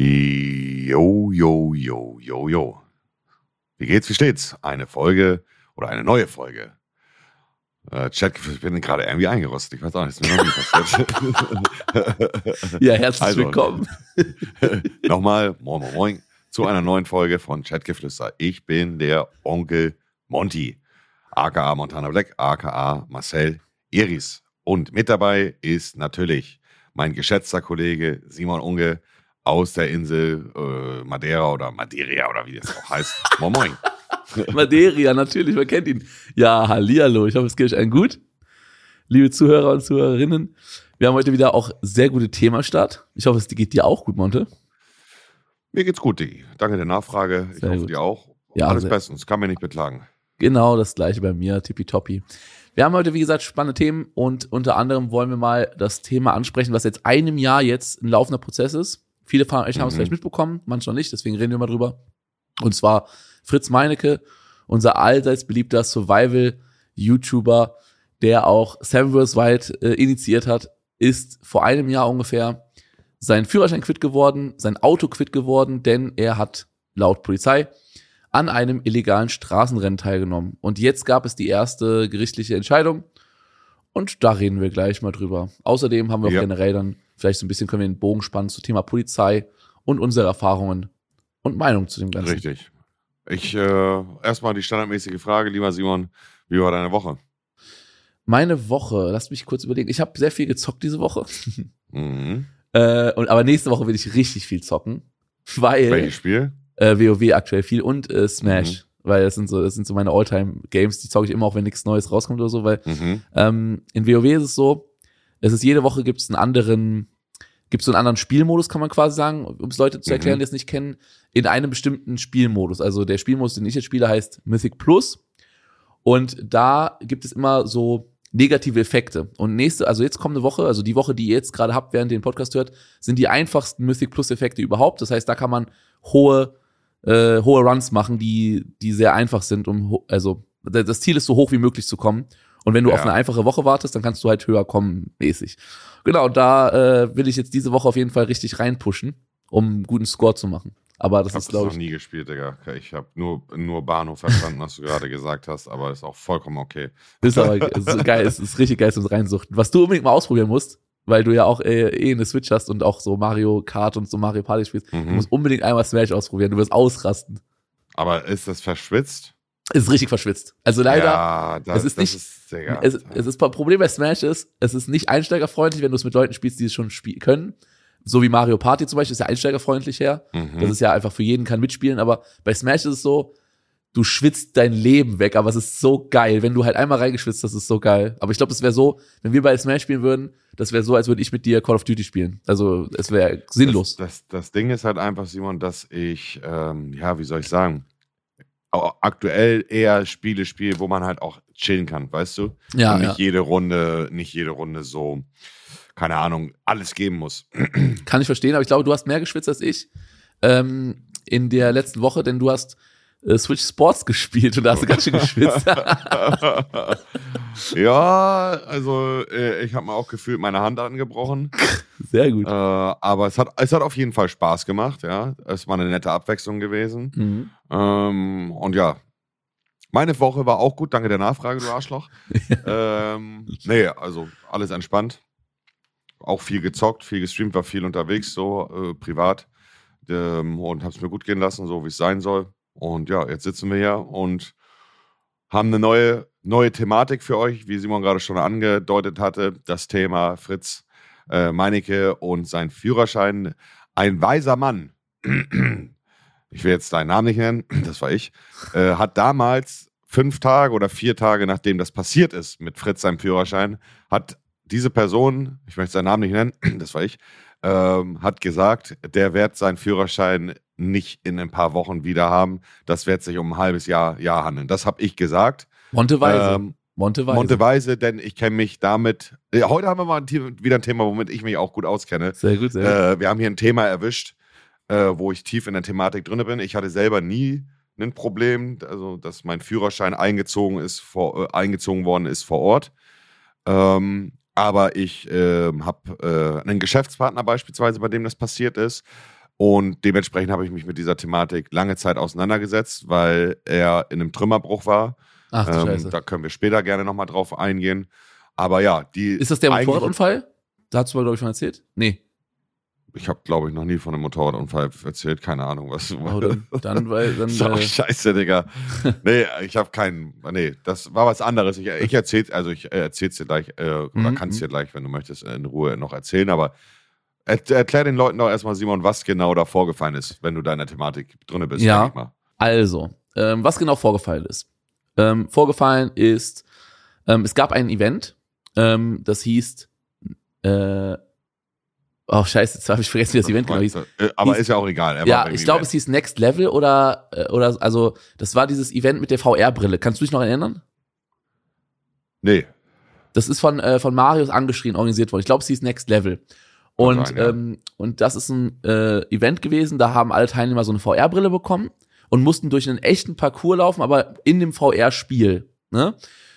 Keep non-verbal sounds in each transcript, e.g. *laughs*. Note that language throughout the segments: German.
Jo, jo, jo, jo, jo. Wie geht's, wie steht's? Eine Folge oder eine neue Folge. Äh, Chat, ich bin gerade irgendwie eingerostet. Ich weiß auch nicht, ist mir noch nie passiert. *laughs* ja, herzlich also, willkommen. *laughs* Nochmal, moin, moin, moin, zu einer neuen Folge von Chatgeflüster. Ich bin der Onkel Monty, aka Montana Black, aka Marcel Iris. Und mit dabei ist natürlich mein geschätzter Kollege Simon Unge, aus der Insel äh, Madeira oder Madeira oder wie das auch heißt. Moin Moin. *laughs* Madeira, natürlich, man kennt ihn. Ja, hallihallo, ich hoffe, es geht euch allen gut. Liebe Zuhörer und Zuhörerinnen, wir haben heute wieder auch sehr gute Themastart. Ich hoffe, es geht dir auch gut, Monte. Mir geht's gut, Digi. Danke der Nachfrage. Ich sehr hoffe, gut. dir auch. Ja, Alles bestens, kann mir nicht beklagen. Genau, das gleiche bei mir, tippitoppi. Wir haben heute, wie gesagt, spannende Themen und unter anderem wollen wir mal das Thema ansprechen, was jetzt einem Jahr jetzt ein laufender Prozess ist. Viele von euch haben es mhm. vielleicht mitbekommen, manche noch nicht, deswegen reden wir mal drüber. Und zwar Fritz Meinecke, unser allseits beliebter Survival-YouTuber, der auch Seven vs. Wild äh, initiiert hat, ist vor einem Jahr ungefähr sein Führerschein quitt geworden, sein Auto quitt geworden, denn er hat laut Polizei an einem illegalen Straßenrennen teilgenommen. Und jetzt gab es die erste gerichtliche Entscheidung. Und da reden wir gleich mal drüber. Außerdem haben wir ja. generell dann Vielleicht so ein bisschen können wir den Bogen spannen zu Thema Polizei und unsere Erfahrungen und Meinung zu dem Ganzen. Richtig. Ich äh, erstmal die standardmäßige Frage, lieber Simon, wie war deine Woche? Meine Woche, lass mich kurz überlegen. Ich habe sehr viel gezockt diese Woche. *laughs* Mhm. äh, und, aber nächste Woche will ich richtig viel zocken. Weil. Welches Spiel? Äh, WoW aktuell viel und äh, Smash. Mhm. Weil das sind so, das sind so meine Alltime-Games, die zocke ich immer, auch wenn nichts Neues rauskommt oder so, weil mhm. ähm, in WoW ist es so, es ist jede Woche gibt es einen anderen, gibt es so einen anderen Spielmodus, kann man quasi sagen, um es Leute zu erklären, mhm. die es nicht kennen, in einem bestimmten Spielmodus. Also der Spielmodus, den ich jetzt spiele, heißt Mythic Plus. Und da gibt es immer so negative Effekte. Und nächste, also jetzt kommende Woche, also die Woche, die ihr jetzt gerade habt, während ihr den Podcast hört, sind die einfachsten Mythic Plus Effekte überhaupt. Das heißt, da kann man hohe, äh, hohe Runs machen, die, die sehr einfach sind, um, also das Ziel ist so hoch wie möglich zu kommen. Und wenn du ja. auf eine einfache Woche wartest, dann kannst du halt höher kommen, mäßig. Genau, da äh, will ich jetzt diese Woche auf jeden Fall richtig reinpushen, um einen guten Score zu machen. Aber das ich ist, glaube ich. Ich habe noch nie gespielt, Digga. Ich habe nur, nur Bahnhof verstanden, was du gerade gesagt hast, aber ist auch vollkommen okay. Ist aber *laughs* ist geil, ist, ist richtig geil zum Reinsuchten. Was du unbedingt mal ausprobieren musst, weil du ja auch äh, eh eine Switch hast und auch so Mario Kart und so Mario Party spielst, mhm. du musst unbedingt einmal Smash ausprobieren. Du wirst ausrasten. Aber ist das verschwitzt? Es ist richtig verschwitzt. Also leider, ja, das, es ist nicht, ist es, es ist Problem bei Smash ist, es ist nicht einsteigerfreundlich, wenn du es mit Leuten spielst, die es schon spielen können. So wie Mario Party zum Beispiel ist ja einsteigerfreundlich her. Mhm. Das ist ja einfach für jeden kann mitspielen, aber bei Smash ist es so, du schwitzt dein Leben weg, aber es ist so geil. Wenn du halt einmal reingeschwitzt hast, ist so geil. Aber ich glaube, es wäre so, wenn wir bei Smash spielen würden, das wäre so, als würde ich mit dir Call of Duty spielen. Also es wäre sinnlos. Das, das, das, Ding ist halt einfach, Simon, dass ich, ähm, ja, wie soll ich sagen, aktuell eher Spiele spiele, wo man halt auch chillen kann, weißt du? Ja. Und nicht ja. jede Runde, nicht jede Runde so, keine Ahnung, alles geben muss. Kann ich verstehen, aber ich glaube, du hast mehr geschwitzt als ich ähm, in der letzten Woche, denn du hast Switch Sports gespielt und da hast du ganz schön geschwitzt. *laughs* ja, also äh, ich habe mir auch gefühlt meine Hand angebrochen. Sehr gut. Äh, aber es hat, es hat auf jeden Fall Spaß gemacht, ja. Es war eine nette Abwechslung gewesen. Mhm. Ähm, und ja, meine Woche war auch gut, danke der Nachfrage, du Arschloch. *laughs* ähm, nee, also alles entspannt. Auch viel gezockt, viel gestreamt, war viel unterwegs, so äh, privat. Ähm, und hab's mir gut gehen lassen, so wie es sein soll. Und ja, jetzt sitzen wir hier und haben eine neue, neue Thematik für euch, wie Simon gerade schon angedeutet hatte. Das Thema Fritz äh, Meinecke und sein Führerschein. Ein weiser Mann, *clears throat* ich will jetzt deinen Namen nicht nennen, *clears throat* das war ich, äh, hat damals fünf Tage oder vier Tage nachdem das passiert ist mit Fritz seinem Führerschein, hat diese Person, ich möchte seinen Namen nicht nennen, *clears throat* das war ich, ähm, hat gesagt, der wird seinen Führerschein nicht in ein paar Wochen wieder haben. Das wird sich um ein halbes Jahr, Jahr handeln. Das habe ich gesagt. Monteweise. Ähm, Monteweise. Monteweise, denn ich kenne mich damit. Ja, heute haben wir mal ein, wieder ein Thema, womit ich mich auch gut auskenne. Sehr gut, sehr gut. Äh, wir haben hier ein Thema erwischt, äh, wo ich tief in der Thematik drin bin. Ich hatte selber nie ein Problem, also dass mein Führerschein eingezogen ist, vor, äh, eingezogen worden ist vor Ort. Ähm, aber ich äh, habe äh, einen Geschäftspartner beispielsweise, bei dem das passiert ist. Und dementsprechend habe ich mich mit dieser Thematik lange Zeit auseinandergesetzt, weil er in einem Trümmerbruch war. Ach, du ähm, Scheiße. Da können wir später gerne nochmal drauf eingehen. Aber ja, die. Ist das der Motorradunfall? Da hast du mal, glaube ich, schon erzählt? Nee. Ich habe, glaube ich, noch nie von einem Motorradunfall erzählt. Keine Ahnung, was. Oh, dann, dann, weil, dann so, äh, Scheiße, Digga. *laughs* nee, ich habe keinen. Nee, das war was anderes. Ich, ich erzähle, also ich äh, erzähl's dir gleich, äh, mhm. oder kannst mhm. dir gleich, wenn du möchtest, in Ruhe noch erzählen. Aber erklär den Leuten doch erstmal, Simon, was genau da vorgefallen ist, wenn du da in der Thematik drin bist. Ja. Also, ähm, was genau vorgefallen ist. Ähm, vorgefallen ist, ähm, es gab ein Event, ähm, das hieß äh, Oh, scheiße, jetzt habe ich vergessen, wie das Event genau hieß. Äh, aber hieß, ist ja auch egal. ja, ich glaube, es hieß Next Level oder, äh, oder, also, das war dieses Event mit der VR-Brille. Kannst du dich noch erinnern? Nee. Das ist von, äh, von Marius angeschrien, organisiert worden. Ich glaube, es hieß Next Level. Und, sein, ja. ähm, und das ist ein äh, Event gewesen, da haben alle Teilnehmer so eine VR-Brille bekommen und mussten durch einen echten Parcours laufen, aber in dem VR-Spiel. Ne?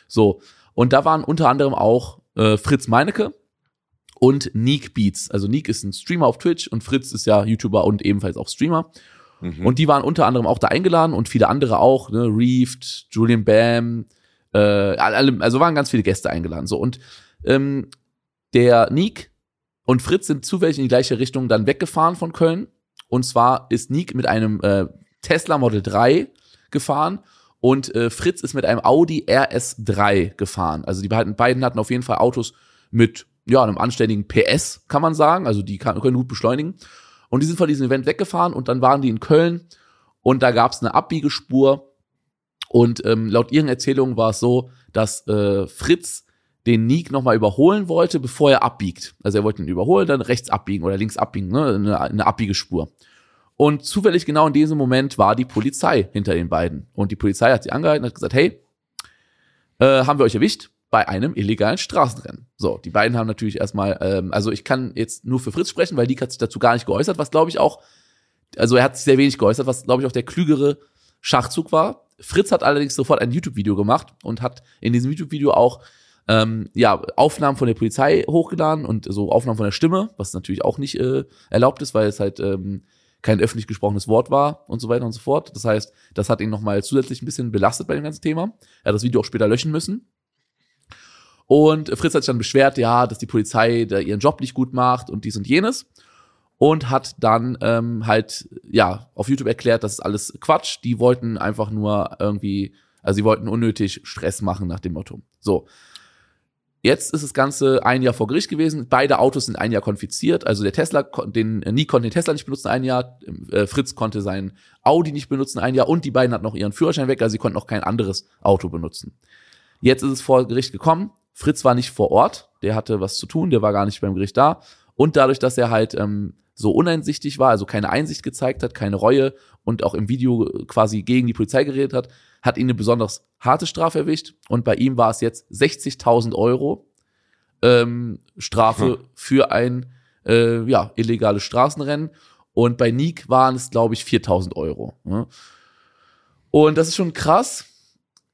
So. Und da waren unter anderem auch äh, Fritz Meinecke, und Neek Beats. Also Neek ist ein Streamer auf Twitch und Fritz ist ja YouTuber und ebenfalls auch Streamer. Mhm. Und die waren unter anderem auch da eingeladen und viele andere auch, ne? Reefed, Julian Bam, äh, alle, also waren ganz viele Gäste eingeladen. So und ähm, der Neek und Fritz sind zufällig in die gleiche Richtung dann weggefahren von Köln. Und zwar ist Neek mit einem äh, Tesla Model 3 gefahren und äh, Fritz ist mit einem Audi RS3 gefahren. Also die beiden, beiden hatten auf jeden Fall Autos mit ja, einem anständigen PS, kann man sagen. Also die kann, können gut beschleunigen. Und die sind von diesem Event weggefahren und dann waren die in Köln und da gab es eine Abbiegespur. Und ähm, laut ihren Erzählungen war es so, dass äh, Fritz den Nick nochmal überholen wollte, bevor er abbiegt. Also er wollte ihn überholen, dann rechts abbiegen oder links abbiegen, ne? eine, eine Abbiegespur. Und zufällig genau in diesem Moment war die Polizei hinter den beiden. Und die Polizei hat sie angehalten und hat gesagt, hey, äh, haben wir euch erwischt? bei einem illegalen Straßenrennen. So, die beiden haben natürlich erstmal, ähm, also ich kann jetzt nur für Fritz sprechen, weil Leak hat sich dazu gar nicht geäußert, was glaube ich auch, also er hat sich sehr wenig geäußert, was glaube ich auch der klügere Schachzug war. Fritz hat allerdings sofort ein YouTube-Video gemacht und hat in diesem YouTube-Video auch ähm, ja, Aufnahmen von der Polizei hochgeladen und so Aufnahmen von der Stimme, was natürlich auch nicht äh, erlaubt ist, weil es halt ähm, kein öffentlich gesprochenes Wort war und so weiter und so fort. Das heißt, das hat ihn nochmal zusätzlich ein bisschen belastet bei dem ganzen Thema. Er hat das Video auch später löschen müssen. Und Fritz hat sich dann beschwert, ja, dass die Polizei da ihren Job nicht gut macht und dies und jenes. Und hat dann ähm, halt, ja, auf YouTube erklärt, das ist alles Quatsch. Die wollten einfach nur irgendwie, also sie wollten unnötig Stress machen nach dem Motto. So. Jetzt ist das Ganze ein Jahr vor Gericht gewesen. Beide Autos sind ein Jahr konfiziert. Also der Tesla, den äh, Nie konnte den Tesla nicht benutzen ein Jahr. Äh, Fritz konnte sein Audi nicht benutzen ein Jahr. Und die beiden hatten noch ihren Führerschein weg. Also sie konnten auch kein anderes Auto benutzen. Jetzt ist es vor Gericht gekommen. Fritz war nicht vor Ort, der hatte was zu tun, der war gar nicht beim Gericht da. Und dadurch, dass er halt ähm, so uneinsichtig war, also keine Einsicht gezeigt hat, keine Reue und auch im Video quasi gegen die Polizei geredet hat, hat ihn eine besonders harte Strafe erwischt. Und bei ihm war es jetzt 60.000 Euro ähm, Strafe hm. für ein äh, ja, illegales Straßenrennen. Und bei Nick waren es, glaube ich, 4.000 Euro. Ne? Und das ist schon krass.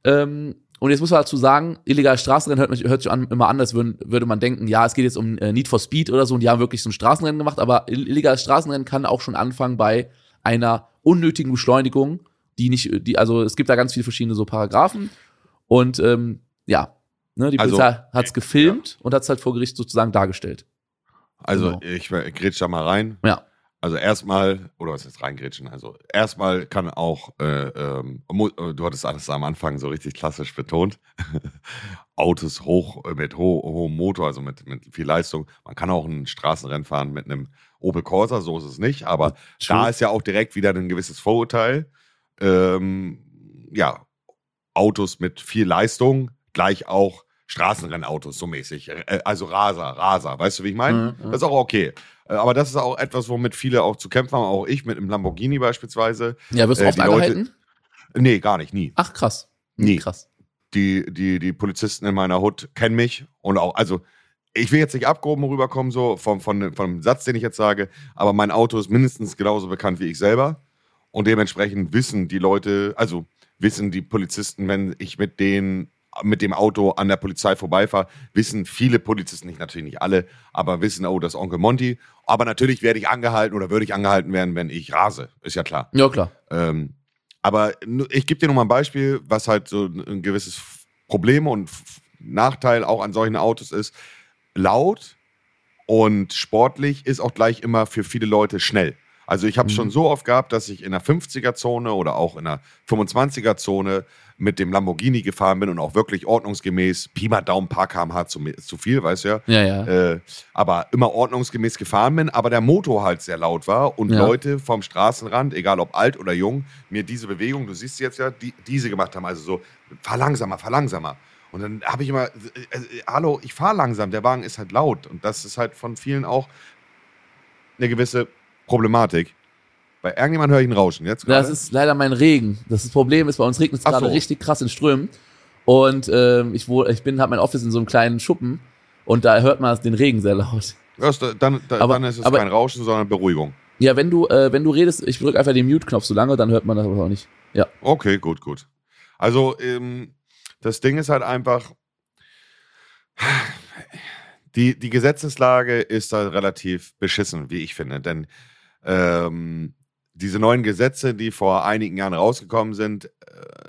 Ähm, und jetzt muss man dazu sagen, illegale Straßenrennen hört, hört sich an, immer anders, würde, würde man denken, ja, es geht jetzt um äh, Need for Speed oder so und die haben wirklich so ein Straßenrennen gemacht, aber illegales Straßenrennen kann auch schon anfangen bei einer unnötigen Beschleunigung, die nicht, die, also es gibt da ganz viele verschiedene so Paragraphen und ähm, ja, ne, die also, Polizei also, hat's gefilmt ja. und hat's halt vor Gericht sozusagen dargestellt. Also genau. ich grätsch da mal rein. Ja. Also erstmal, oder was ist reingrätschen? Also erstmal kann auch, äh, ähm, äh, du hattest alles am Anfang so richtig klassisch betont, *laughs* Autos hoch äh, mit ho hohem Motor, also mit, mit viel Leistung. Man kann auch ein Straßenrennen fahren mit einem Opel Corsa, so ist es nicht. Aber True. da ist ja auch direkt wieder ein gewisses Vorurteil. Ähm, ja, Autos mit viel Leistung gleich auch Straßenrennautos, so mäßig. Äh, also Raser, Raser, weißt du, wie ich meine? Mhm, das ist auch okay. Äh, aber das ist auch etwas, womit viele auch zu kämpfen haben, auch ich mit einem Lamborghini beispielsweise. Ja, wirst du äh, oft angehalten? Nee, gar nicht, nie. Ach, krass. Nie. Krass. Die, die, die Polizisten in meiner Hut kennen mich und auch, also ich will jetzt nicht abgehoben rüberkommen, so vom, von, von dem Satz, den ich jetzt sage, aber mein Auto ist mindestens genauso bekannt wie ich selber. Und dementsprechend wissen die Leute, also wissen die Polizisten, wenn ich mit denen mit dem Auto an der Polizei vorbeifahre, wissen viele Polizisten, nicht natürlich nicht alle, aber wissen, oh, das ist Onkel Monty. Aber natürlich werde ich angehalten oder würde ich angehalten werden, wenn ich rase. Ist ja klar. Ja, klar. Ähm, aber ich gebe dir noch mal ein Beispiel, was halt so ein gewisses Problem und Nachteil auch an solchen Autos ist. Laut und sportlich ist auch gleich immer für viele Leute schnell. Also ich habe mhm. schon so oft gehabt, dass ich in der 50er-Zone oder auch in der 25er-Zone mit dem Lamborghini gefahren bin und auch wirklich ordnungsgemäß, Pi mal Daumen, paar kmh zu, zu viel, weißt du ja. Ja, ja. Äh, aber immer ordnungsgemäß gefahren bin, aber der Motor halt sehr laut war und ja. Leute vom Straßenrand, egal ob alt oder jung, mir diese Bewegung, du siehst jetzt ja, die, diese gemacht haben. Also so, fahr langsamer, fahr langsamer. Und dann habe ich immer, äh, äh, hallo, ich fahre langsam, der Wagen ist halt laut. Und das ist halt von vielen auch eine gewisse Problematik. Bei irgendjemand höre ich ein Rauschen. Jetzt grade? Das ist leider mein Regen. Das, das Problem ist, bei uns regnet es gerade so. richtig krass in Strömen. Und ähm, ich, wo, ich bin, habe mein Office in so einem kleinen Schuppen und da hört man den Regen sehr laut. Das, dann, da, aber, dann ist es aber, kein Rauschen, sondern Beruhigung. Ja, wenn du, äh, wenn du redest, ich drücke einfach den Mute-Knopf so lange, dann hört man das aber auch nicht. Ja. Okay, gut, gut. Also, ähm, das Ding ist halt einfach, die, die Gesetzeslage ist da relativ beschissen, wie ich finde. Denn ähm, diese neuen Gesetze, die vor einigen Jahren rausgekommen sind, äh,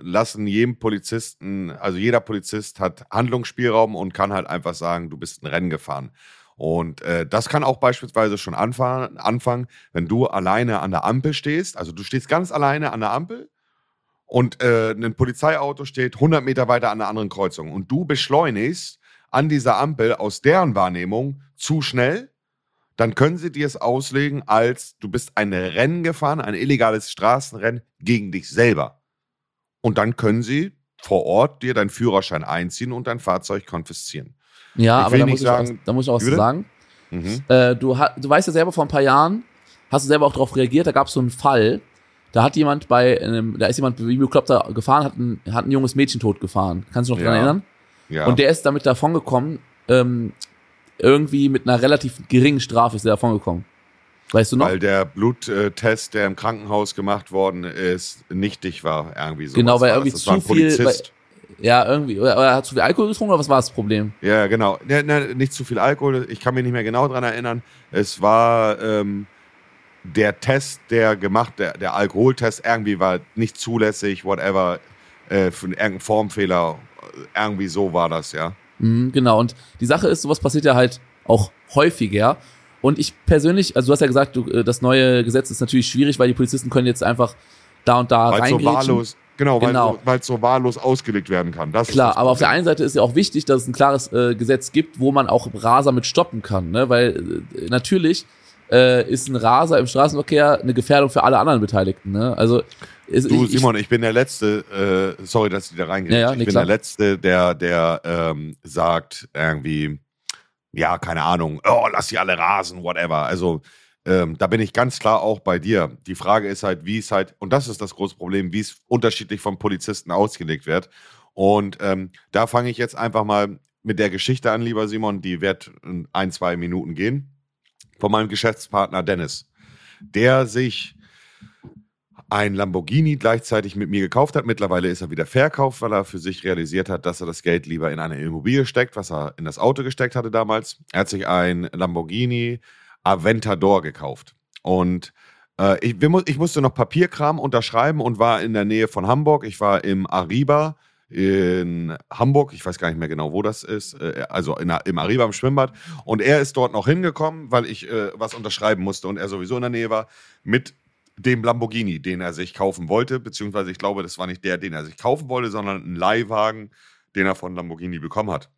lassen jedem Polizisten, also jeder Polizist hat Handlungsspielraum und kann halt einfach sagen, du bist ein Rennen gefahren. Und äh, das kann auch beispielsweise schon anfangen, anfangen, wenn du alleine an der Ampel stehst. Also du stehst ganz alleine an der Ampel und äh, ein Polizeiauto steht 100 Meter weiter an der anderen Kreuzung und du beschleunigst an dieser Ampel aus deren Wahrnehmung zu schnell dann können sie dir es auslegen als du bist ein Rennen gefahren, ein illegales Straßenrennen gegen dich selber. Und dann können sie vor Ort dir deinen Führerschein einziehen und dein Fahrzeug konfiszieren. Ja, ich aber da muss, sagen, auch, da muss, ich auch, sagen, mhm. äh, du, du weißt ja selber vor ein paar Jahren, hast du selber auch darauf reagiert, da gab es so einen Fall, da hat jemand bei einem, da ist jemand wie Beklopter gefahren, hat ein, hat ein junges Mädchen tot gefahren. Kannst du dich noch ja. dran erinnern? Ja. Und der ist damit davon gekommen, ähm, irgendwie mit einer relativ geringen Strafe ist er davon gekommen. Weißt du noch? Weil der Bluttest, der im Krankenhaus gemacht worden ist, nichtig war, irgendwie so. Genau, weil irgendwie das. Das zu viel. Weil, ja, irgendwie. Oder, er hat zu viel Alkohol getrunken oder was war das Problem? Ja, genau. Ja, ne, nicht zu viel Alkohol. Ich kann mich nicht mehr genau dran erinnern. Es war ähm, der Test, der gemacht, der, der Alkoholtest irgendwie war nicht zulässig, whatever, äh, für irgendeinen Formfehler. Irgendwie so war das, ja. Mhm, genau, und die Sache ist, sowas passiert ja halt auch häufiger. Und ich persönlich, also du hast ja gesagt, du, äh, das neue Gesetz ist natürlich schwierig, weil die Polizisten können jetzt einfach da und da rein. So wahllos, genau, genau. weil es so wahllos ausgelegt werden kann. Das Klar, aber auf der einen Seite ist ja auch wichtig, dass es ein klares äh, Gesetz gibt, wo man auch Raser mit stoppen kann, ne? weil äh, natürlich äh, ist ein Raser im Straßenverkehr eine Gefährdung für alle anderen Beteiligten. Ne? Also ist, du, ich, Simon, ich bin der Letzte, äh, sorry, dass ich da reingehe. Ja, ja, ich bin klar. der Letzte, der, der ähm, sagt irgendwie, ja, keine Ahnung, oh, lass sie alle rasen, whatever. Also ähm, da bin ich ganz klar auch bei dir. Die Frage ist halt, wie es halt, und das ist das große Problem, wie es unterschiedlich vom Polizisten ausgelegt wird. Und ähm, da fange ich jetzt einfach mal mit der Geschichte an, lieber Simon, die wird in ein, zwei Minuten gehen. Von meinem Geschäftspartner Dennis, der sich ein Lamborghini gleichzeitig mit mir gekauft hat. Mittlerweile ist er wieder verkauft, weil er für sich realisiert hat, dass er das Geld lieber in eine Immobilie steckt, was er in das Auto gesteckt hatte damals. Er hat sich ein Lamborghini Aventador gekauft. Und äh, ich, ich, musste noch Papierkram unterschreiben und war in der Nähe von Hamburg. Ich war im Arriba in Hamburg, ich weiß gar nicht mehr genau, wo das ist, äh, also in, im Arriba im Schwimmbad. Und er ist dort noch hingekommen, weil ich äh, was unterschreiben musste und er sowieso in der Nähe war, mit dem Lamborghini, den er sich kaufen wollte, beziehungsweise ich glaube, das war nicht der, den er sich kaufen wollte, sondern ein Leihwagen, den er von Lamborghini bekommen hat.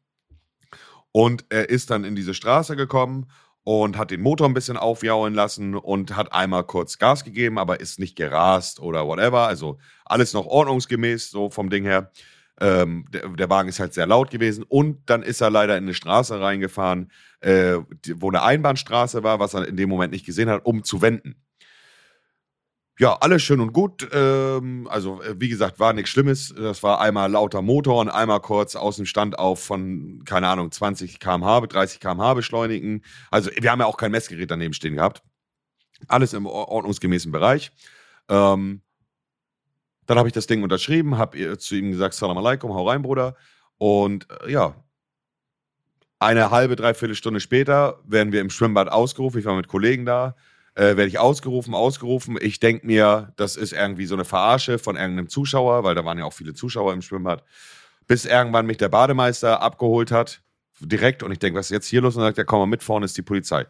Und er ist dann in diese Straße gekommen und hat den Motor ein bisschen aufjauen lassen und hat einmal kurz Gas gegeben, aber ist nicht gerast oder whatever. Also alles noch ordnungsgemäß, so vom Ding her. Ähm, der, der, Wagen ist halt sehr laut gewesen und dann ist er leider in eine Straße reingefahren, äh, wo eine Einbahnstraße war, was er in dem Moment nicht gesehen hat, um zu wenden ja, alles schön und gut. Ähm, also, äh, wie gesagt, war nichts Schlimmes. Das war einmal lauter Motor und einmal kurz aus dem Stand auf von, keine Ahnung, 20 km/h, 30 km/h beschleunigen. Also, wir haben ja auch kein Messgerät daneben stehen gehabt. Alles im ordnungsgemäßen Bereich. Ähm, dann habe ich das Ding unterschrieben, habe zu ihm gesagt, Salam alaikum, hau rein, Bruder. Und äh, ja, eine halbe, dreiviertel Stunde später werden wir im Schwimmbad ausgerufen. Ich war mit Kollegen da. Äh, werde ich ausgerufen, ausgerufen. Ich denke mir, das ist irgendwie so eine Verarsche von irgendeinem Zuschauer, weil da waren ja auch viele Zuschauer im Schwimmbad. Bis irgendwann mich der Bademeister abgeholt hat, direkt. Und ich denke, was ist jetzt hier los? Und sagt, ja, komm mal mit, vorne ist die Polizei.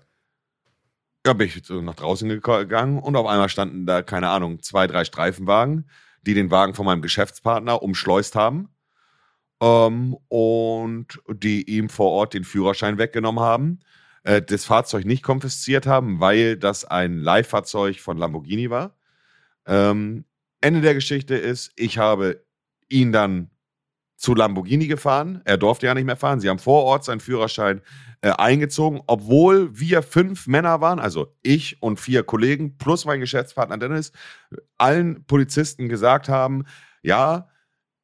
Ja, bin ich nach draußen gegangen und auf einmal standen da, keine Ahnung, zwei, drei Streifenwagen, die den Wagen von meinem Geschäftspartner umschleust haben ähm, und die ihm vor Ort den Führerschein weggenommen haben, äh, das Fahrzeug nicht konfisziert haben, weil das ein Leihfahrzeug von Lamborghini war. Ähm, Ende der Geschichte ist, ich habe ihn dann zu Lamborghini gefahren. Er durfte ja nicht mehr fahren. Sie haben vor Ort seinen Führerschein äh, eingezogen, obwohl wir fünf Männer waren, also ich und vier Kollegen plus mein Geschäftspartner Dennis, allen Polizisten gesagt haben, ja,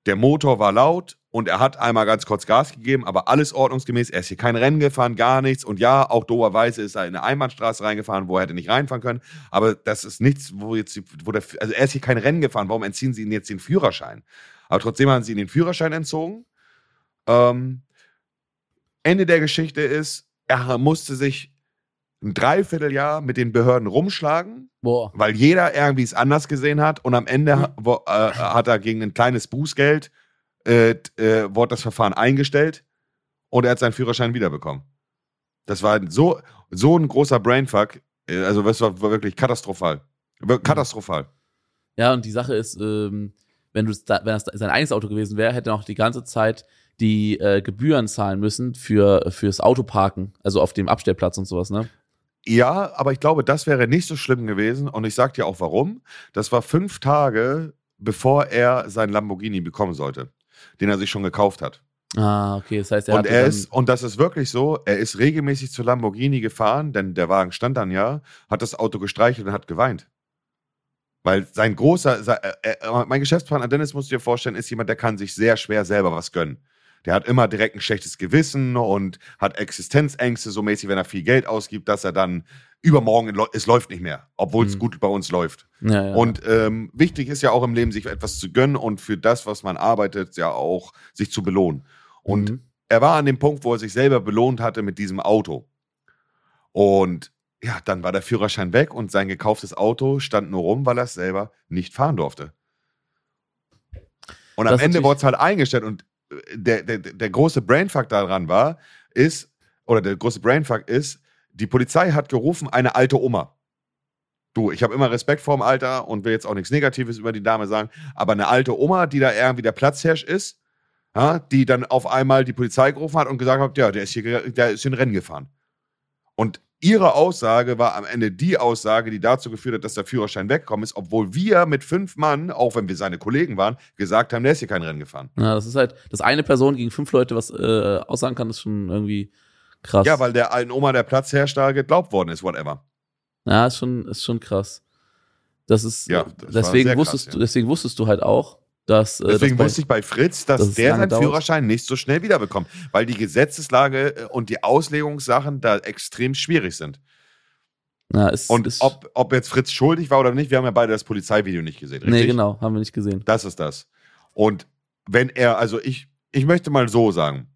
der Motor war laut und er hat einmal ganz kurz Gas gegeben, aber alles ordnungsgemäß. Er ist hier kein Rennen gefahren, gar nichts. Und ja, auch doberweise ist er in eine Einbahnstraße reingefahren, wo er hätte nicht reinfahren können. Aber das ist nichts, wo jetzt, wo der, also er ist hier kein Rennen gefahren. Warum entziehen sie ihm jetzt den Führerschein? Aber trotzdem haben sie ihm den Führerschein entzogen. Ähm, Ende der Geschichte ist, er musste sich ein Dreivierteljahr mit den Behörden rumschlagen, Boah. weil jeder irgendwie es anders gesehen hat. Und am Ende mhm. wo, äh, hat er gegen ein kleines Bußgeld äh, äh, wurde das Verfahren eingestellt und er hat seinen Führerschein wiederbekommen. Das war so, so ein großer Brainfuck. Äh, also, das war wirklich katastrophal. Katastrophal. Ja, und die Sache ist, ähm, wenn, du da, wenn das sein eigenes Auto gewesen wäre, hätte er noch die ganze Zeit die äh, Gebühren zahlen müssen für fürs Autoparken, also auf dem Abstellplatz und sowas, ne? Ja, aber ich glaube, das wäre nicht so schlimm gewesen. Und ich sag dir auch warum. Das war fünf Tage, bevor er sein Lamborghini bekommen sollte, den er sich schon gekauft hat. Ah, okay. Das heißt, er und er ist, und das ist wirklich so, er ist regelmäßig zu Lamborghini gefahren, denn der Wagen stand dann ja, hat das Auto gestreichelt und hat geweint. Weil sein großer, sein, äh, äh, mein Geschäftspartner Dennis, musst du dir vorstellen, ist jemand, der kann sich sehr schwer selber was gönnen. Der hat immer direkt ein schlechtes Gewissen und hat Existenzängste, so mäßig, wenn er viel Geld ausgibt, dass er dann übermorgen, es läuft nicht mehr, obwohl es mhm. gut bei uns läuft. Ja, ja. Und ähm, wichtig ist ja auch im Leben, sich etwas zu gönnen und für das, was man arbeitet, ja auch sich zu belohnen. Und mhm. er war an dem Punkt, wo er sich selber belohnt hatte mit diesem Auto. Und ja, dann war der Führerschein weg und sein gekauftes Auto stand nur rum, weil er es selber nicht fahren durfte. Und am das Ende wurde es halt eingestellt und äh, der, der, der große Brainfuck daran war, ist, oder der große Brainfuck ist, die Polizei hat gerufen, eine alte Oma. Du, ich habe immer Respekt vor dem Alter und will jetzt auch nichts Negatives über die Dame sagen, aber eine alte Oma, die da irgendwie der Platzherrsch ist, ja, die dann auf einmal die Polizei gerufen hat und gesagt hat, ja, der ist hier, der ist hier ein Rennen gefahren. Und ihre Aussage war am Ende die Aussage, die dazu geführt hat, dass der Führerschein weggekommen ist, obwohl wir mit fünf Mann, auch wenn wir seine Kollegen waren, gesagt haben, der ist hier kein Rennen gefahren. Ja, das ist halt, dass eine Person gegen fünf Leute was äh, aussagen kann, ist schon irgendwie krass. Ja, weil der alten Oma der Platzhersteller geglaubt worden ist, whatever. Ja, ist schon, ist schon krass. Das ist, ja, das deswegen wusstest krass, du, deswegen wusstest du halt auch, dass, äh, Deswegen wusste ich bei Fritz, dass, dass der seinen dauert. Führerschein nicht so schnell wiederbekommt, weil die Gesetzeslage äh, und die Auslegungssachen da extrem schwierig sind. Ja, ist, und ist ob, ob jetzt Fritz schuldig war oder nicht, wir haben ja beide das Polizeivideo nicht gesehen, richtig? Nee, genau, haben wir nicht gesehen. Das ist das. Und wenn er, also ich, ich möchte mal so sagen,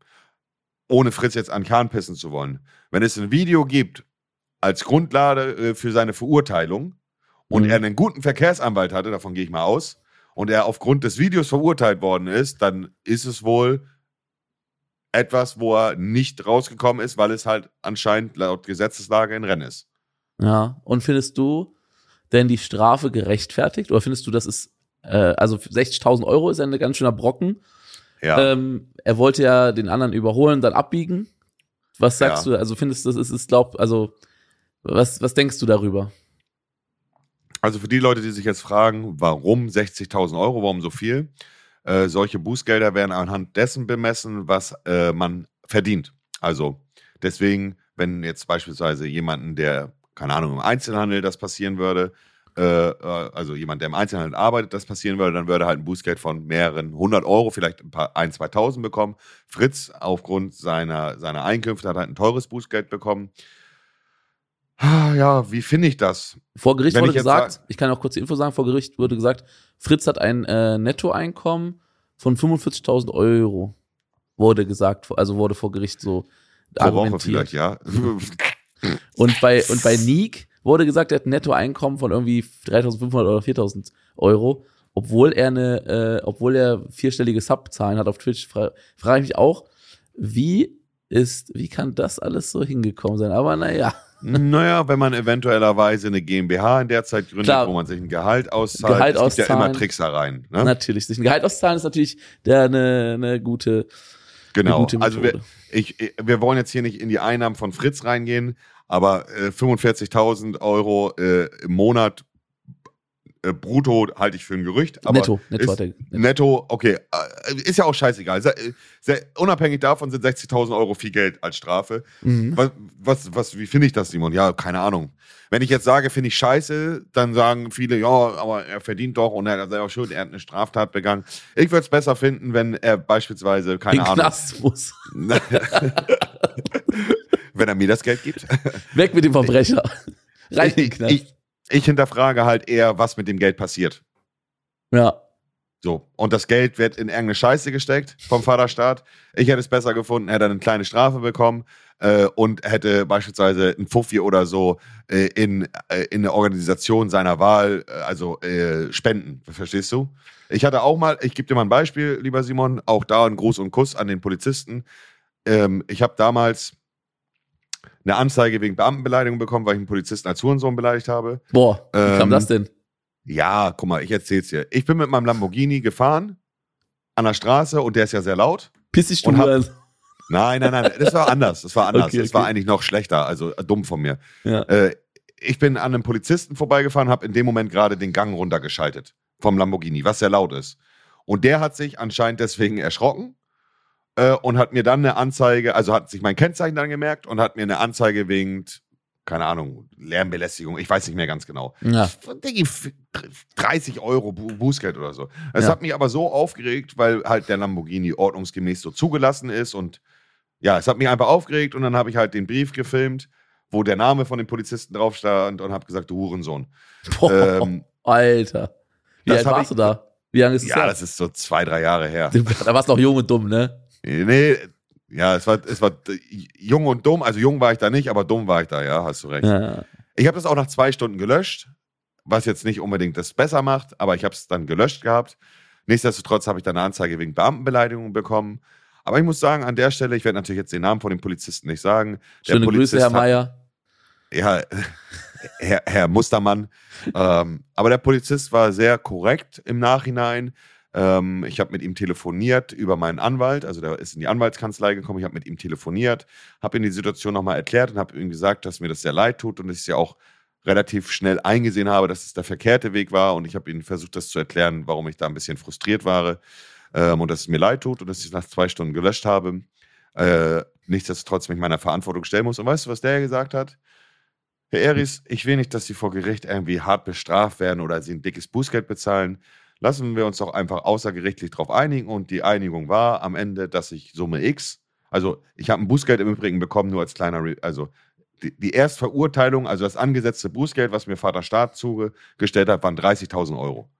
ohne Fritz jetzt an Kahn pissen zu wollen, wenn es ein Video gibt als Grundlage äh, für seine Verurteilung und mhm. er einen guten Verkehrsanwalt hatte, davon gehe ich mal aus, und er aufgrund des Videos verurteilt worden ist, dann ist es wohl etwas, wo er nicht rausgekommen ist, weil es halt anscheinend laut Gesetzeslage ein Rennen ist. Ja, und findest du denn die Strafe gerechtfertigt? Oder findest du, das ist, äh, also 60.000 Euro ist ja ein ganz schöner Brocken. Ja. Ähm, er wollte ja den anderen überholen, dann abbiegen. Was sagst ja. du? Also findest du, das ist, ist glaub, also, was, was denkst du darüber? Also für die Leute, die sich jetzt fragen, warum 60.000 Euro, warum so viel? Äh, solche Bußgelder werden anhand dessen bemessen, was äh, man verdient. Also deswegen, wenn jetzt beispielsweise jemanden, der, keine Ahnung, im Einzelhandel das passieren würde, äh, äh also jemand, der im Einzelhandel arbeitet, das passieren würde, dann würde halt ein Bußgeld von mehreren hundert Euro, vielleicht ein paar, ein, 2000 bekommen. Fritz, aufgrund seiner, seiner Einkünfte, hat halt ein teures Bußgeld bekommen. Ah, ja, wie finde ich das? Vor Gericht Wenn wurde ich gesagt, ich kann auch kurz die Info sagen, vor Gericht wurde gesagt, Fritz hat ein äh, Nettoeinkommen von 45.000 Euro. wurde gesagt, also wurde vor Gericht so Pro argumentiert. Woche vielleicht, ja. *laughs* und bei, und bei Neek wurde gesagt, er hat ein Nettoeinkommen von irgendwie 3500 oder 4000 Euro, obwohl er eine, äh, obwohl er vierstellige Subzahlen hat auf Twitch, frage frag ich mich auch, wie ist, wie kann das alles so hingekommen sein? Aber naja. Naja, wenn man eventuellerweise eine GmbH in der Zeit gründet, Klar. wo man sich ein Gehalt auszahlt, Gehalt es gibt ja immer Tricksereien. Ne? Natürlich, sich ein Gehalt auszahlen ist natürlich der eine, eine gute Genau, eine gute also wir, ich, wir wollen jetzt hier nicht in die Einnahmen von Fritz reingehen, aber äh, 45.000 Euro äh, im Monat äh, brutto halte ich für ein Gerücht. Aber netto, netto, ist, netto. netto, okay. Äh, ist ja auch scheißegal. Sehr, sehr, unabhängig davon sind 60.000 Euro viel Geld als Strafe. Mhm. Was, was, was, wie finde ich das, Simon? Ja, keine Ahnung. Wenn ich jetzt sage, finde ich scheiße, dann sagen viele, ja, aber er verdient doch und er hat selber schuld, er hat eine Straftat begangen. Ich würde es besser finden, wenn er beispielsweise, keine In Ahnung. Knast muss. *laughs* wenn er mir das Geld gibt. Weg mit dem Verbrecher. Rein in den Knast. Ich, ich hinterfrage halt eher, was mit dem Geld passiert. Ja. So. Und das Geld wird in irgendeine Scheiße gesteckt vom Vaterstaat. Ich hätte es besser gefunden, hätte eine kleine Strafe bekommen äh, und hätte beispielsweise ein Fuffi oder so äh, in, äh, in eine Organisation seiner Wahl, äh, also äh, spenden. Verstehst du? Ich hatte auch mal, ich gebe dir mal ein Beispiel, lieber Simon, auch da ein Gruß und Kuss an den Polizisten. Ähm, ich habe damals eine Anzeige wegen Beamtenbeleidigung bekommen, weil ich einen Polizisten als Hurensohn beleidigt habe. Boah, wie ähm, kam das denn? Ja, guck mal, ich erzähl's dir. Ich bin mit meinem Lamborghini gefahren an der Straße und der ist ja sehr laut. Pissig du hab, Nein, nein, nein, das war anders. Das war *laughs* anders. Okay, das okay. war eigentlich noch schlechter, also dumm von mir. Ja. Äh, ich bin an einem Polizisten vorbeigefahren, habe in dem Moment gerade den Gang runtergeschaltet vom Lamborghini, was sehr laut ist. Und der hat sich anscheinend deswegen erschrocken äh, und hat mir dann eine Anzeige, also hat sich mein Kennzeichen dann gemerkt und hat mir eine Anzeige wegen, keine Ahnung, Lärmbelästigung, ich weiß nicht mehr ganz genau. Ja. 30 Euro Bußgeld oder so. Es ja. hat mich aber so aufgeregt, weil halt der Lamborghini ordnungsgemäß so zugelassen ist und ja, es hat mich einfach aufgeregt und dann habe ich halt den Brief gefilmt, wo der Name von dem Polizisten drauf stand und habe gesagt, du Hurensohn. Boah, ähm, Alter. Wie alt warst ich, du da? Wie lange ist es Ja, her? das ist so zwei, drei Jahre her. Da warst du noch jung und dumm, ne? Nee, ja, es war, es war jung und dumm. Also jung war ich da nicht, aber dumm war ich da, ja, hast du recht. Ja. Ich habe das auch nach zwei Stunden gelöscht, was jetzt nicht unbedingt das besser macht, aber ich habe es dann gelöscht gehabt. Nichtsdestotrotz habe ich dann eine Anzeige wegen Beamtenbeleidigung bekommen. Aber ich muss sagen, an der Stelle, ich werde natürlich jetzt den Namen von dem Polizisten nicht sagen. Der Schöne Polizist Grüße, Herr Meier. Ja, *laughs* Herr, Herr Mustermann. ähm, aber der Polizist war sehr korrekt im Nachhinein. Ähm, ich habe mit ihm telefoniert über meinen Anwalt, also der ist in die Anwaltskanzlei gekommen. Ich habe mit ihm telefoniert, habe ihm die Situation nochmal erklärt und habe ihm gesagt, dass mir das sehr leid tut und ich es ja auch relativ schnell eingesehen habe, dass es der verkehrte Weg war. Und ich habe ihm versucht, das zu erklären, warum ich da ein bisschen frustriert war ähm, und dass es mir leid tut und dass ich es nach zwei Stunden gelöscht habe. Äh, nichtsdestotrotz mich meiner Verantwortung stellen muss. Und weißt du, was der gesagt hat? Herr Eris, ich will nicht, dass Sie vor Gericht irgendwie hart bestraft werden oder Sie ein dickes Bußgeld bezahlen lassen wir uns doch einfach außergerichtlich darauf einigen. Und die Einigung war am Ende, dass ich Summe X, also ich habe ein Bußgeld im Übrigen bekommen, nur als kleiner, Re also die, die Erstverurteilung, also das angesetzte Bußgeld, was mir Vater Staat zugestellt hat, waren 30.000 Euro.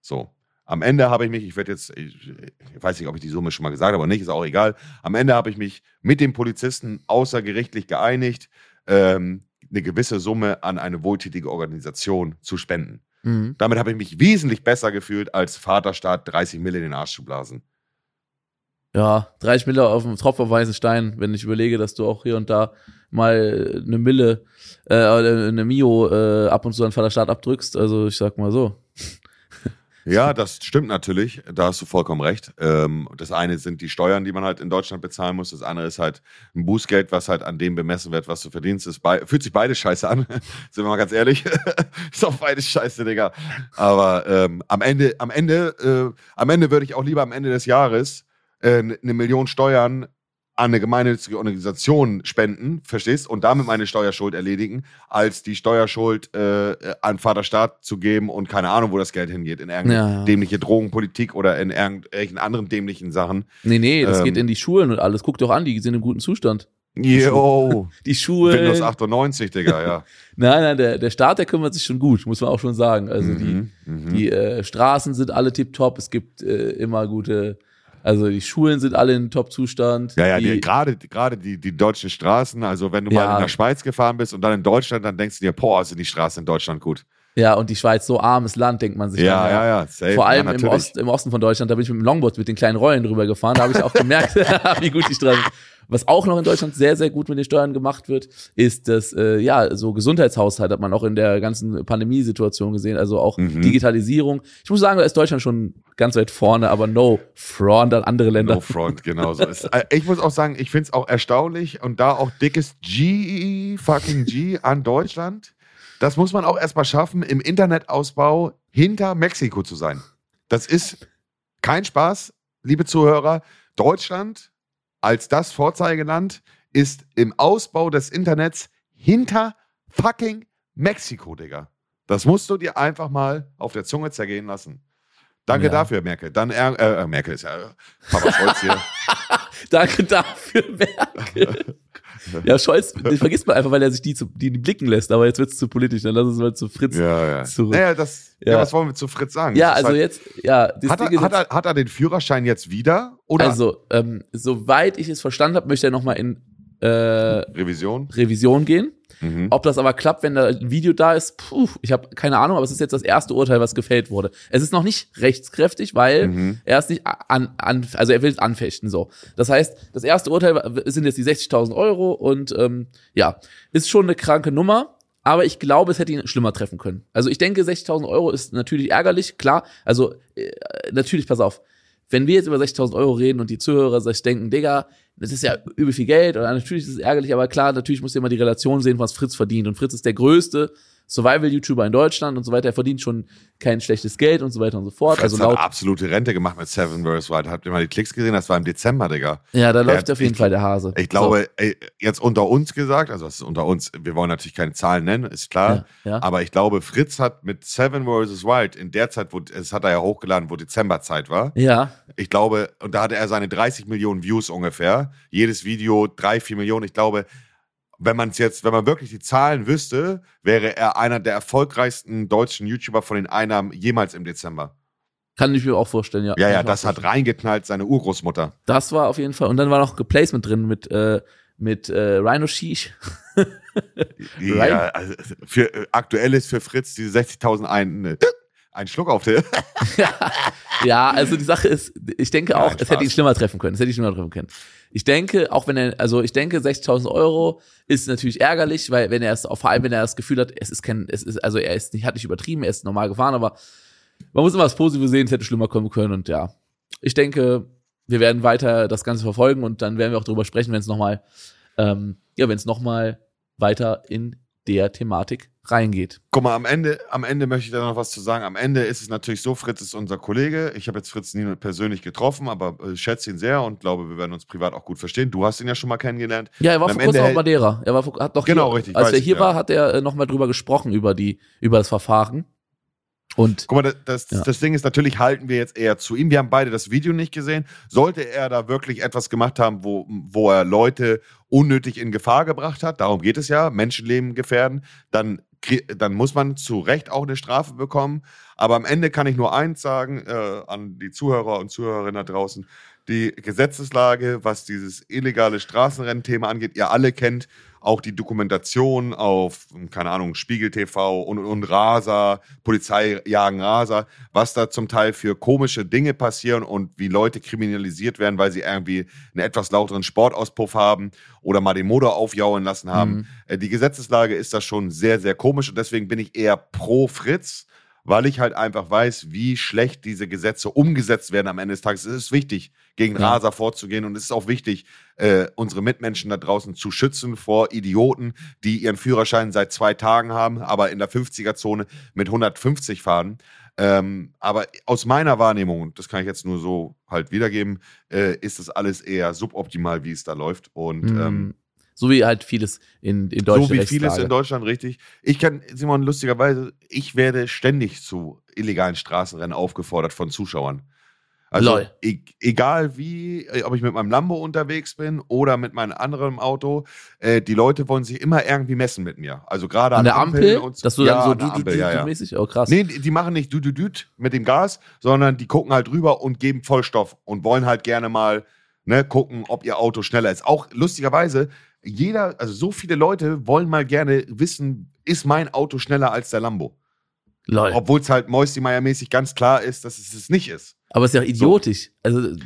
So. Am Ende habe ich mich, ich werde jetzt, ich, weiß nicht, ob ich die Summe schon mal gesagt habe oder nicht, ist auch egal. Am Ende habe ich mich mit dem Polizisten außergerichtlich geeinigt, ähm, eine gewisse Summe an eine wohltätige Organisation zu spenden. Mhm. Damit habe ich mich wesentlich besser gefühlt, als Vaterstaat 30 Mille in den Arsch zu blasen. Ja, 30 Mille auf dem Tropf auf weißen Stein, wenn ich überlege, dass du auch hier und da mal eine Mille, äh, eine Mio äh, ab und zu an Vaterstaat abdrückst. Also ich sag mal so. Ja, das stimmt natürlich. Da hast du vollkommen recht. Ähm, das eine sind die Steuern, die man halt in Deutschland bezahlen muss. Das andere ist halt ein Bußgeld, was halt an dem bemessen wird, was du verdienst. Es fühlt sich beides scheiße an. *laughs* sind wir mal ganz ehrlich. *laughs* ist auch beides scheiße, Digga. Aber ähm, am Ende, am Ende, äh, am Ende würde ich auch lieber am Ende des Jahres äh, eine Million Steuern an eine gemeinnützige Organisation spenden, verstehst? Und damit meine Steuerschuld erledigen, als die Steuerschuld äh, an Vaterstaat zu geben und keine Ahnung, wo das Geld hingeht. In irgendeine ja. dämliche Drogenpolitik oder in irgendwelchen anderen dämlichen Sachen. Nee, nee, das ähm, geht in die Schulen und alles. Guck doch an, die sind im guten Zustand. Jo. Die *laughs* Schulen. Windows 98, Digga, ja. *laughs* nein, nein, der, der Staat, der kümmert sich schon gut, muss man auch schon sagen. Also mhm, die, mhm. die äh, Straßen sind alle tipptopp, es gibt äh, immer gute Also die Schulen sind alle in Top-Zustand. Ja, ja, gerade gerade die, die deutschen Straßen, also wenn du ja. mal in der Schweiz gefahren bist und dann in Deutschland, dann denkst du dir, boah, sind die Straßen in Deutschland gut. Ja, und die Schweiz so armes Land, denkt man sich. Ja, dann, ja, ja. Safe. Vor allem ja, im, Ost, im Osten von Deutschland, da bin ich mit dem Longboard mit den kleinen Rollen drüber gefahren. Da habe ich auch gemerkt, *laughs* *laughs* wie gut die Straßen was auch noch in Deutschland sehr, sehr gut mit den Steuern gemacht wird, ist das, äh, ja, so Gesundheitshaushalt hat man auch in der ganzen Pandemiesituation gesehen, also auch mhm. Digitalisierung. Ich muss sagen, da ist Deutschland schon ganz weit vorne, aber no front an andere Länder. No front, genau so. äh, ich muss auch sagen, ich finde es auch erstaunlich und da auch dickes G, fucking G an Deutschland. Das muss man auch erstmal schaffen, im Internetausbau hinter Mexiko zu sein. Das ist kein Spaß, liebe Zuhörer. Deutschland als das Vorzeigeland ist im Ausbau des Internets hinter fucking Mexiko, Digga. Das musst du dir einfach mal auf der Zunge zergehen lassen. Danke ja. dafür, Merkel. Dann äh, äh, Merkel ist ja äh, Papa Scholz hier. *laughs* Danke dafür, Merkel. *laughs* ja, Scholz, ich vergisst mal einfach, weil er sich die, zu, die, die blicken lässt, aber jetzt wird es zu politisch, dann lass uns mal zu Fritz ja, ja. zurück. Naja, das, ja. ja. was wollen wir zu Fritz sagen? Ja, also halt, jetzt, ja. Hat er, hat, er, hat er den Führerschein jetzt wieder? Oder? Also, ähm, soweit ich es verstanden habe, möchte er nochmal in äh, Revision? Revision gehen. Mhm. Ob das aber klappt, wenn da ein Video da ist, puh, ich habe keine Ahnung, aber es ist jetzt das erste Urteil, was gefällt wurde. Es ist noch nicht rechtskräftig, weil mhm. er ist nicht an, an, also er will es anfechten so. Das heißt, das erste Urteil sind jetzt die 60.000 Euro und ähm, ja, ist schon eine kranke Nummer. Aber ich glaube, es hätte ihn schlimmer treffen können. Also ich denke, 60.000 Euro ist natürlich ärgerlich, klar. Also äh, natürlich, pass auf, wenn wir jetzt über 60.000 Euro reden und die Zuhörer sich denken, Digga, das ist ja übel viel Geld und natürlich ist es ärgerlich, aber klar, natürlich muss ihr immer die Relation sehen, was Fritz verdient. Und Fritz ist der größte Survival-YouTuber in Deutschland und so weiter. Er verdient schon kein schlechtes Geld und so weiter und so fort. Fritz also laut, hat absolute Rente gemacht mit Seven vs. Wild. Habt ihr mal die Klicks gesehen? Das war im Dezember, Digga. Ja, da läuft auf jeden ich, Fall der Hase. Ich glaube, so. ey, jetzt unter uns gesagt, also das ist unter uns, wir wollen natürlich keine Zahlen nennen, ist klar. Ja, ja. Aber ich glaube, Fritz hat mit Seven vs. Wild in der Zeit, wo, es hat er ja hochgeladen, wo Dezemberzeit war. Ja. Ich glaube, und da hatte er seine 30 Millionen Views ungefähr. Jedes Video drei, vier Millionen. Ich glaube, wenn man es jetzt, wenn man wirklich die Zahlen wüsste, wäre er einer der erfolgreichsten deutschen YouTuber von den Einnahmen jemals im Dezember. Kann ich mir auch vorstellen, ja. Ja, ja, das hat reingeknallt seine Urgroßmutter. Das war auf jeden Fall. Und dann war noch Placement drin mit, äh, mit äh, Rhino Sheesh. *laughs* ja, also für, äh, aktuell ist für Fritz diese 60.000 ein, ne, ein Schluck auf der. *laughs* ja, also die Sache ist, ich denke auch, es hätte ihn schlimmer treffen können. Es hätte ihn schlimmer treffen können. Ich denke, auch wenn er, also ich denke, 60.000 Euro ist natürlich ärgerlich, weil wenn er es, vor allem wenn er das Gefühl hat, es ist kein, es ist, also er ist nicht, hat nicht übertrieben, er ist normal gefahren, aber man muss immer das Positive sehen, es hätte schlimmer kommen können und ja. Ich denke, wir werden weiter das Ganze verfolgen und dann werden wir auch darüber sprechen, wenn es nochmal, ähm, ja, wenn es nochmal weiter in der Thematik reingeht. Guck mal, am Ende, am Ende möchte ich da noch was zu sagen. Am Ende ist es natürlich so, Fritz ist unser Kollege. Ich habe jetzt Fritz nie persönlich getroffen, aber ich äh, schätze ihn sehr und glaube, wir werden uns privat auch gut verstehen. Du hast ihn ja schon mal kennengelernt. Ja, er war vor kurzem auf Madeira. Er war, hat doch genau, hier, richtig. Als er hier ich, war, ja. hat er äh, nochmal drüber gesprochen, über, die, über das Verfahren. Und, Guck mal, das, ja. das Ding ist, natürlich halten wir jetzt eher zu ihm. Wir haben beide das Video nicht gesehen. Sollte er da wirklich etwas gemacht haben, wo, wo er Leute unnötig in Gefahr gebracht hat, darum geht es ja, Menschenleben gefährden, dann, dann muss man zu Recht auch eine Strafe bekommen. Aber am Ende kann ich nur eins sagen äh, an die Zuhörer und Zuhörerinnen da draußen. Die Gesetzeslage, was dieses illegale Straßenrennthema angeht, ihr alle kennt auch die Dokumentation auf, keine Ahnung, Spiegel TV und, und Rasa, Polizei jagen Rasa, was da zum Teil für komische Dinge passieren und wie Leute kriminalisiert werden, weil sie irgendwie einen etwas lauteren Sportauspuff haben oder mal den Motor aufjauen lassen haben. Mhm. Äh, die Gesetzeslage ist da schon sehr, sehr komisch und deswegen bin ich eher pro Fritz weil ich halt einfach weiß, wie schlecht diese Gesetze umgesetzt werden am Ende des Tages. Es ist wichtig, gegen ja. Raser vorzugehen und es ist auch wichtig, äh, unsere Mitmenschen da draußen zu schützen vor Idioten, die ihren Führerschein seit zwei Tagen haben, aber in der 50er-Zone mit 150 fahren. Ähm, aber aus meiner Wahrnehmung, das kann ich jetzt nur so halt wiedergeben, äh, ist das alles eher suboptimal, wie es da läuft. Und mhm. ähm, so wie halt vieles in, in Deutschland. So wie vieles in Deutschland, richtig. Ich kann, Simon, lustigerweise, ich werde ständig zu illegalen Straßenrennen aufgefordert von Zuschauern. Also e egal wie, äh, ob ich mit meinem Lambo unterwegs bin oder mit meinem anderen Auto, äh, die Leute wollen sich immer irgendwie messen mit mir. Also gerade an, an der Ampel, und, dass du ja, dann so du, Ampel, du, ja, ja. mäßig, oh krass. Nee, die machen nicht du du du mit dem Gas, sondern die gucken halt rüber und geben Vollstoff und wollen halt gerne mal ne, gucken, ob ihr Auto schneller ist. Auch lustigerweise, jeder, also so viele Leute wollen mal gerne wissen, ist mein Auto schneller als der Lambo? Obwohl es halt Mäusti-Meier-mäßig ganz klar ist, dass es es nicht ist. Aber es ist ja idiotisch. So. Also,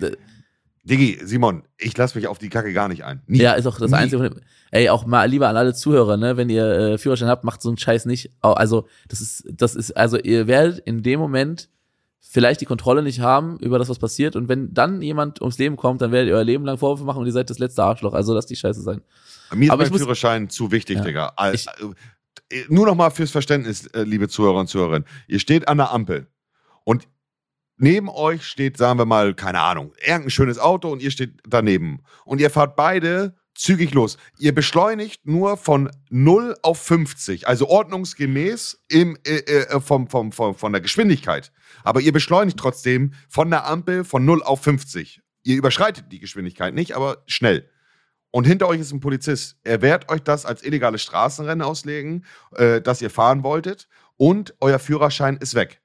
Diggi, Simon, ich lasse mich auf die Kacke gar nicht ein. Nie. Ja, ist auch das Nie. Einzige. Ey, auch mal lieber an alle Zuhörer, ne, wenn ihr äh, Führerschein habt, macht so einen Scheiß nicht. Also, das ist, das ist, also ihr werdet in dem Moment vielleicht die Kontrolle nicht haben über das, was passiert. Und wenn dann jemand ums Leben kommt, dann werdet ihr euer Leben lang Vorwürfe machen und ihr seid das letzte Arschloch. Also lasst die Scheiße sein. Mir ist Aber mein Führerschein zu wichtig, ja. Digga. Ich, äh, nur noch mal fürs Verständnis, äh, liebe Zuhörer und Zuhörerinnen. Ihr steht an der Ampel und neben euch steht, sagen wir mal, keine Ahnung, irgendein schönes Auto und ihr steht daneben. Und ihr fahrt beide zügig los. Ihr beschleunigt nur von 0 auf 50, also ordnungsgemäß im, äh, äh, vom, vom, vom, von der Geschwindigkeit. Aber ihr beschleunigt trotzdem von der Ampel von 0 auf 50. Ihr überschreitet die Geschwindigkeit nicht, aber schnell. Und hinter euch ist ein Polizist. Er wird euch das als illegales Straßenrennen auslegen, äh, das ihr fahren wolltet. Und euer Führerschein ist weg.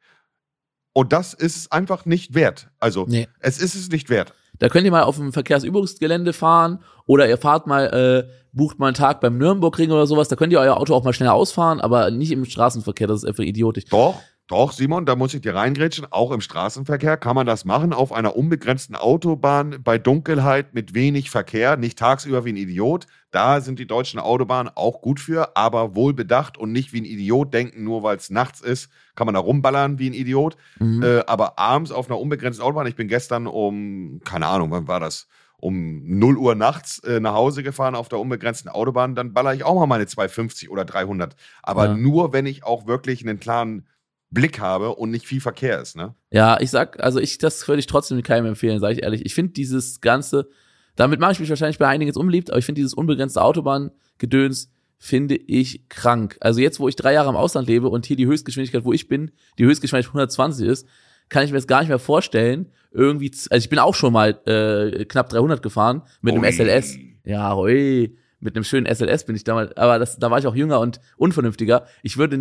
Und das ist es einfach nicht wert. Also, nee. es ist es nicht wert. Da könnt ihr mal auf dem Verkehrsübungsgelände fahren oder ihr fahrt mal, äh, bucht mal einen Tag beim Nürnbergring oder sowas. Da könnt ihr euer Auto auch mal schnell ausfahren, aber nicht im Straßenverkehr. Das ist einfach idiotisch. Doch. Doch, Simon, da muss ich dir reingrätschen. Auch im Straßenverkehr kann man das machen, auf einer unbegrenzten Autobahn bei Dunkelheit mit wenig Verkehr, nicht tagsüber wie ein Idiot. Da sind die deutschen Autobahnen auch gut für, aber wohlbedacht und nicht wie ein Idiot denken, nur weil es nachts ist, kann man da rumballern wie ein Idiot. Mhm. Äh, aber abends auf einer unbegrenzten Autobahn, ich bin gestern um, keine Ahnung, wann war das? um 0 Uhr nachts äh, nach Hause gefahren auf der unbegrenzten Autobahn, dann baller ich auch mal meine 250 oder 300. Aber ja. nur, wenn ich auch wirklich einen klaren Blick habe und nicht viel Verkehr ist, ne? Ja, ich sag, also ich, das würde ich trotzdem keinem empfehlen, sage ich ehrlich. Ich finde dieses ganze, damit mache ich mich wahrscheinlich bei einigen jetzt unbeliebt, aber ich finde dieses unbegrenzte Autobahngedöns finde ich krank. Also jetzt, wo ich drei Jahre im Ausland lebe und hier die Höchstgeschwindigkeit, wo ich bin, die Höchstgeschwindigkeit 120 ist, kann ich mir jetzt gar nicht mehr vorstellen, irgendwie, also ich bin auch schon mal äh, knapp 300 gefahren mit ui. einem SLS. Ja, ui mit einem schönen SLS bin ich damals, aber das, da war ich auch jünger und unvernünftiger. Ich würde,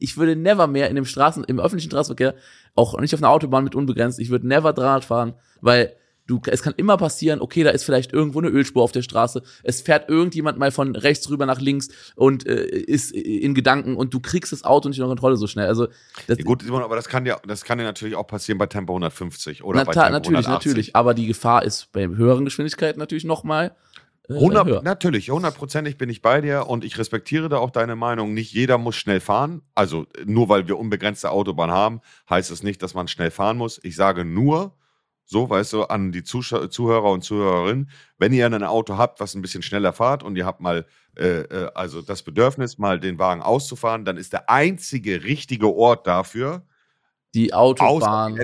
ich würde never mehr in dem Straßen, im öffentlichen Straßenverkehr, auch nicht auf einer Autobahn mit unbegrenzt, ich würde never Draht fahren, weil du, es kann immer passieren, okay, da ist vielleicht irgendwo eine Ölspur auf der Straße, es fährt irgendjemand mal von rechts rüber nach links und äh, ist in Gedanken und du kriegst das Auto nicht unter Kontrolle so schnell. Also das, ja, gut, Simon, aber das kann ja, das kann ja natürlich auch passieren bei Tempo 150 oder na, bei Tempo natürlich, 180. natürlich, aber die Gefahr ist bei höheren Geschwindigkeiten natürlich noch mal 100, äh, natürlich, hundertprozentig bin ich bei dir und ich respektiere da auch deine Meinung. Nicht jeder muss schnell fahren. Also nur weil wir unbegrenzte Autobahn haben, heißt es nicht, dass man schnell fahren muss. Ich sage nur, so, weißt du, an die Zuschauer, Zuhörer und Zuhörerinnen, wenn ihr ein Auto habt, was ein bisschen schneller fahrt und ihr habt mal äh, äh, also das Bedürfnis, mal den Wagen auszufahren, dann ist der einzige richtige Ort dafür die Autobahn. Die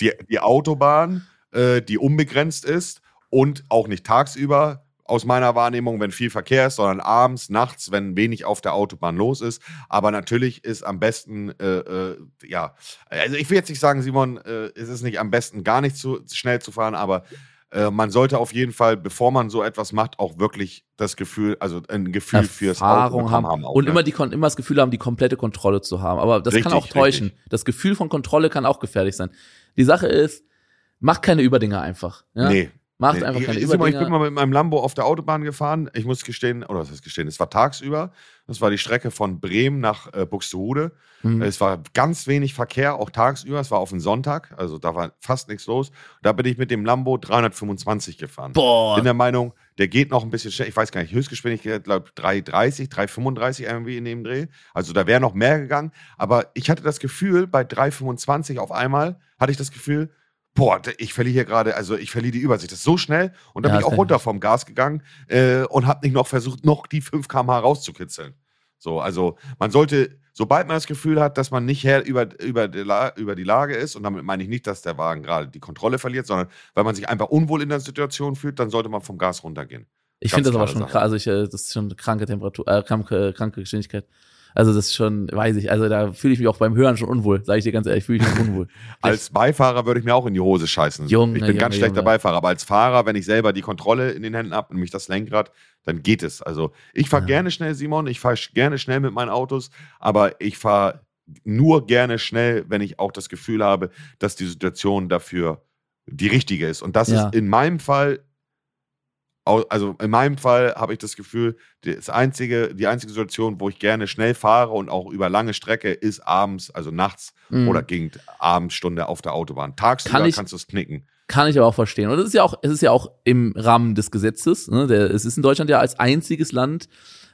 die, die Autobahn, äh, die unbegrenzt ist und auch nicht tagsüber aus meiner Wahrnehmung, wenn viel Verkehr ist, sondern abends, nachts, wenn wenig auf der Autobahn los ist. Aber natürlich ist am besten, äh, äh, ja, also ich will jetzt nicht sagen, Simon, äh, es ist nicht am besten, gar nicht zu schnell zu fahren, aber äh, man sollte auf jeden Fall, bevor man so etwas macht, auch wirklich das Gefühl, also ein Gefühl Erfahrung fürs Auto haben, haben auch, und ne? immer die immer das Gefühl haben, die komplette Kontrolle zu haben. Aber das richtig, kann auch täuschen. Richtig. Das Gefühl von Kontrolle kann auch gefährlich sein. Die Sache ist, mach keine Überdinger einfach. Ja? Nee, Macht nee, einfach keine ich, Überdinger. Ich bin mal mit meinem Lambo auf der Autobahn gefahren. Ich muss gestehen, oder was heißt gestehen, es war tagsüber. Das war die Strecke von Bremen nach äh, Buxtehude. Mhm. Es war ganz wenig Verkehr, auch tagsüber. Es war auf einen Sonntag, also da war fast nichts los. Da bin ich mit dem Lambo 325 gefahren. Boah. Bin der Meinung, der geht noch ein bisschen schnell. Ich weiß gar nicht, Höchstgeschwindigkeit, glaube 330, 335 irgendwie in dem Dreh. Also da wäre noch mehr gegangen. Aber ich hatte das Gefühl, bei 325 auf einmal hatte ich das Gefühl, boah, ich verliere hier gerade, also ich verliere die Übersicht. Das ist so schnell. Und dann ja, bin ich auch runter vom Gas gegangen äh, und habe nicht noch versucht, noch die 5 km/h rauszukitzeln. So, also man sollte, sobald man das Gefühl hat, dass man nicht Herr über, über, die, über die Lage ist, und damit meine ich nicht, dass der Wagen gerade die Kontrolle verliert, sondern weil man sich einfach unwohl in der Situation fühlt, dann sollte man vom Gas runtergehen. Ich finde das aber schon krass, also ich, äh, das ist schon eine kranke Temperatur, äh, kranke, kranke Geschwindigkeit. Also das ist schon, weiß ich, also da fühle ich mich auch beim Hören schon unwohl, sage ich dir ganz ehrlich, fühle ich mich unwohl. *laughs* als Beifahrer würde ich mir auch in die Hose scheißen. Junge, ich bin Junge, ganz schlechter Junge. Beifahrer, aber als Fahrer, wenn ich selber die Kontrolle in den Händen habe, nämlich das Lenkrad, dann geht es. Also ich fahre Ja. gerne schnell, Simon, ich fahre gerne schnell mit meinen Autos, aber ich fahre nur gerne schnell, wenn ich auch das Gefühl habe, dass die Situation dafür die richtige ist. Und das Ja. ist in meinem Fall also in meinem Fall habe ich das Gefühl, das einzige, die einzige Situation, wo ich gerne schnell fahre und auch über lange Strecke, ist abends, also nachts Mhm. oder gegen Abendstunde auf der Autobahn. Tagsüber Kann ich- kannst du es knicken. Kann ich aber auch verstehen. Und es ist ja auch, es ist ja auch im Rahmen des Gesetzes. Ne? Der, es ist in Deutschland ja als einziges Land,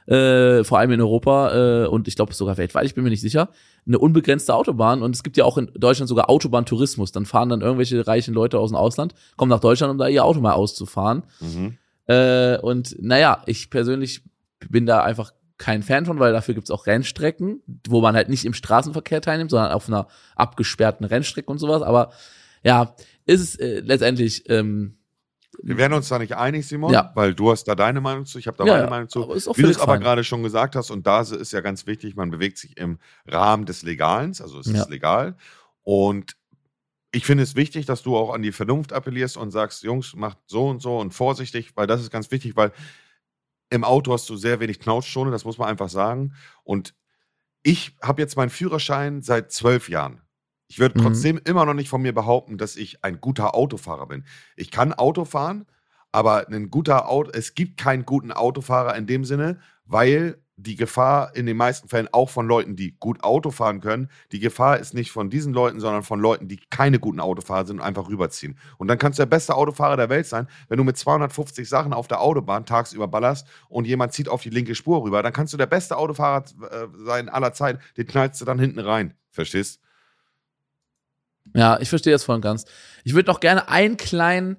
äh, vor allem in Europa äh, und ich glaube sogar weltweit, ich bin mir nicht sicher, eine unbegrenzte Autobahn. Und es gibt ja auch in Deutschland sogar Autobahntourismus. Dann fahren dann irgendwelche reichen Leute aus dem Ausland, kommen nach Deutschland, um da ihr Auto mal auszufahren. Mhm. Äh, und naja, ich persönlich bin da einfach kein Fan von, weil dafür gibt's auch Rennstrecken, wo man halt nicht im Straßenverkehr teilnimmt, sondern auf einer abgesperrten Rennstrecke und sowas. Aber ja, ist es äh, letztendlich ähm, Wir werden uns da nicht einig, Simon, Ja. weil du hast da deine Meinung zu, ich habe da Ja, meine ja, Meinung zu. Wie du es aber gerade schon gesagt hast, und da ist ja ganz wichtig, man bewegt sich im Rahmen des Legalen, also es ist legal. Und ich finde es wichtig, dass du auch an die Vernunft appellierst und sagst, Jungs, macht so und so und vorsichtig, weil das ist ganz wichtig, weil im Auto hast du sehr wenig Knautschzone, das muss man einfach sagen. Und ich habe jetzt meinen Führerschein seit zwölf Jahren. Ich würde Mhm. trotzdem immer noch nicht von mir behaupten, dass ich ein guter Autofahrer bin. Ich kann Auto fahren, aber ein guter Auto, es gibt keinen guten Autofahrer in dem Sinne, weil die Gefahr in den meisten Fällen auch von Leuten, die gut Auto fahren können, die Gefahr ist nicht von diesen Leuten, sondern von Leuten, die keine guten Autofahrer sind und einfach rüberziehen. Und dann kannst du der beste Autofahrer der Welt sein, wenn du mit 250 Sachen auf der Autobahn tagsüber ballerst und jemand zieht auf die linke Spur rüber, dann kannst du der beste Autofahrer äh, sein aller Zeit, den knallst du dann hinten rein. Verstehst? Ja, ich verstehe das voll und ganz. Ich würde noch gerne einen kleinen,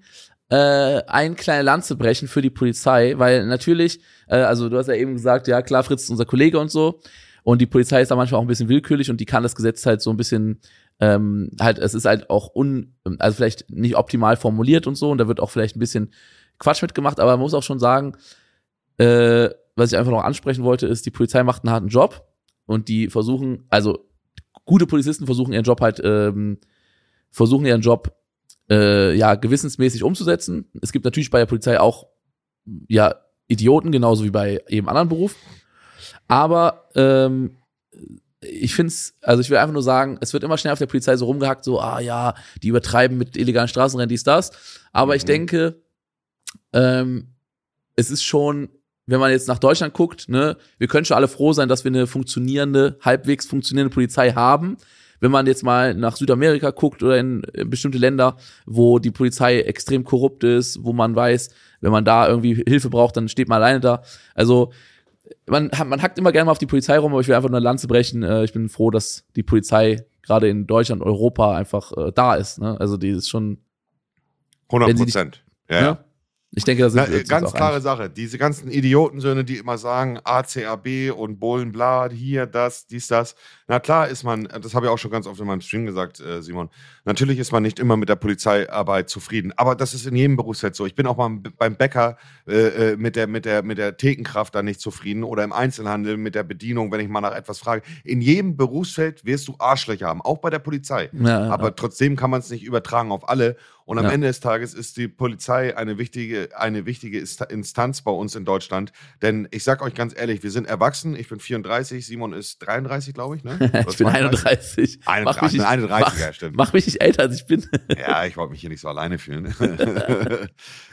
äh, ein kleine Lanze brechen für die Polizei, weil natürlich, äh, also du hast ja eben gesagt, ja klar, Fritz ist unser Kollege und so. Und die Polizei ist da manchmal auch ein bisschen willkürlich und die kann das Gesetz halt so ein bisschen, ähm, halt, es ist halt auch un, also vielleicht nicht optimal formuliert und so, und da wird auch vielleicht ein bisschen Quatsch mitgemacht, aber man muss auch schon sagen, äh, was ich einfach noch ansprechen wollte, ist, die Polizei macht einen harten Job. Und die versuchen, also gute Polizisten versuchen ihren Job halt, ähm, versuchen ihren Job äh, ja gewissensmäßig umzusetzen. Es gibt natürlich bei der Polizei auch ja Idioten, genauso wie bei jedem anderen Beruf. Aber ähm, ich finde es, also ich will einfach nur sagen, es wird immer schnell auf der Polizei so rumgehackt, so, ah ja, die übertreiben mit illegalen Straßenrennen, dies, das. Aber ich Mhm. denke, ähm, es ist schon, wenn man jetzt nach Deutschland guckt, ne, wir können schon alle froh sein, dass wir eine funktionierende, halbwegs funktionierende Polizei haben. Wenn man jetzt mal nach Südamerika guckt oder in äh, bestimmte Länder, wo die Polizei extrem korrupt ist, wo man weiß, wenn man da irgendwie Hilfe braucht, dann steht man alleine da. Also man, man hackt immer gerne mal auf die Polizei rum, aber ich will einfach nur eine Lanze brechen. Äh, Ich bin froh, dass die Polizei gerade in Deutschland, Europa einfach äh, da ist. Ne? Also die ist schon, 100 Wenn sie nicht- Prozent. Ja, ja. Ich denke, das ist Na, ganz klare. Sache. Diese ganzen Idiotensöhne, die immer sagen, ACAB und bla, hier, das, dies, das. Na klar ist man, das habe ich auch schon ganz oft in meinem Stream gesagt, äh, Simon, natürlich ist man nicht immer mit der Polizeiarbeit zufrieden. Aber das ist in jedem Berufsfeld so. Ich bin auch mal beim Bäcker äh, äh, mit, der, mit, der, mit der Thekenkraft da nicht zufrieden oder im Einzelhandel mit der Bedienung, wenn ich mal nach etwas frage. In jedem Berufsfeld wirst du Arschlöcher haben, auch bei der Polizei. Ja, ja, Aber ja. trotzdem kann man es nicht übertragen auf alle. Und am Ja. Ende des Tages ist die Polizei eine wichtige, eine wichtige Insta- Instanz bei uns in Deutschland. Denn ich sag euch ganz ehrlich, wir sind erwachsen. Ich bin 34, Simon ist 33, glaube ich. Ne? *laughs* Ich bin 31. 31, Mach mich nicht, 31 ja, stimmt. mach mich nicht älter, als ich bin. *laughs* Ja, ich wollte mich hier nicht so alleine fühlen. *laughs*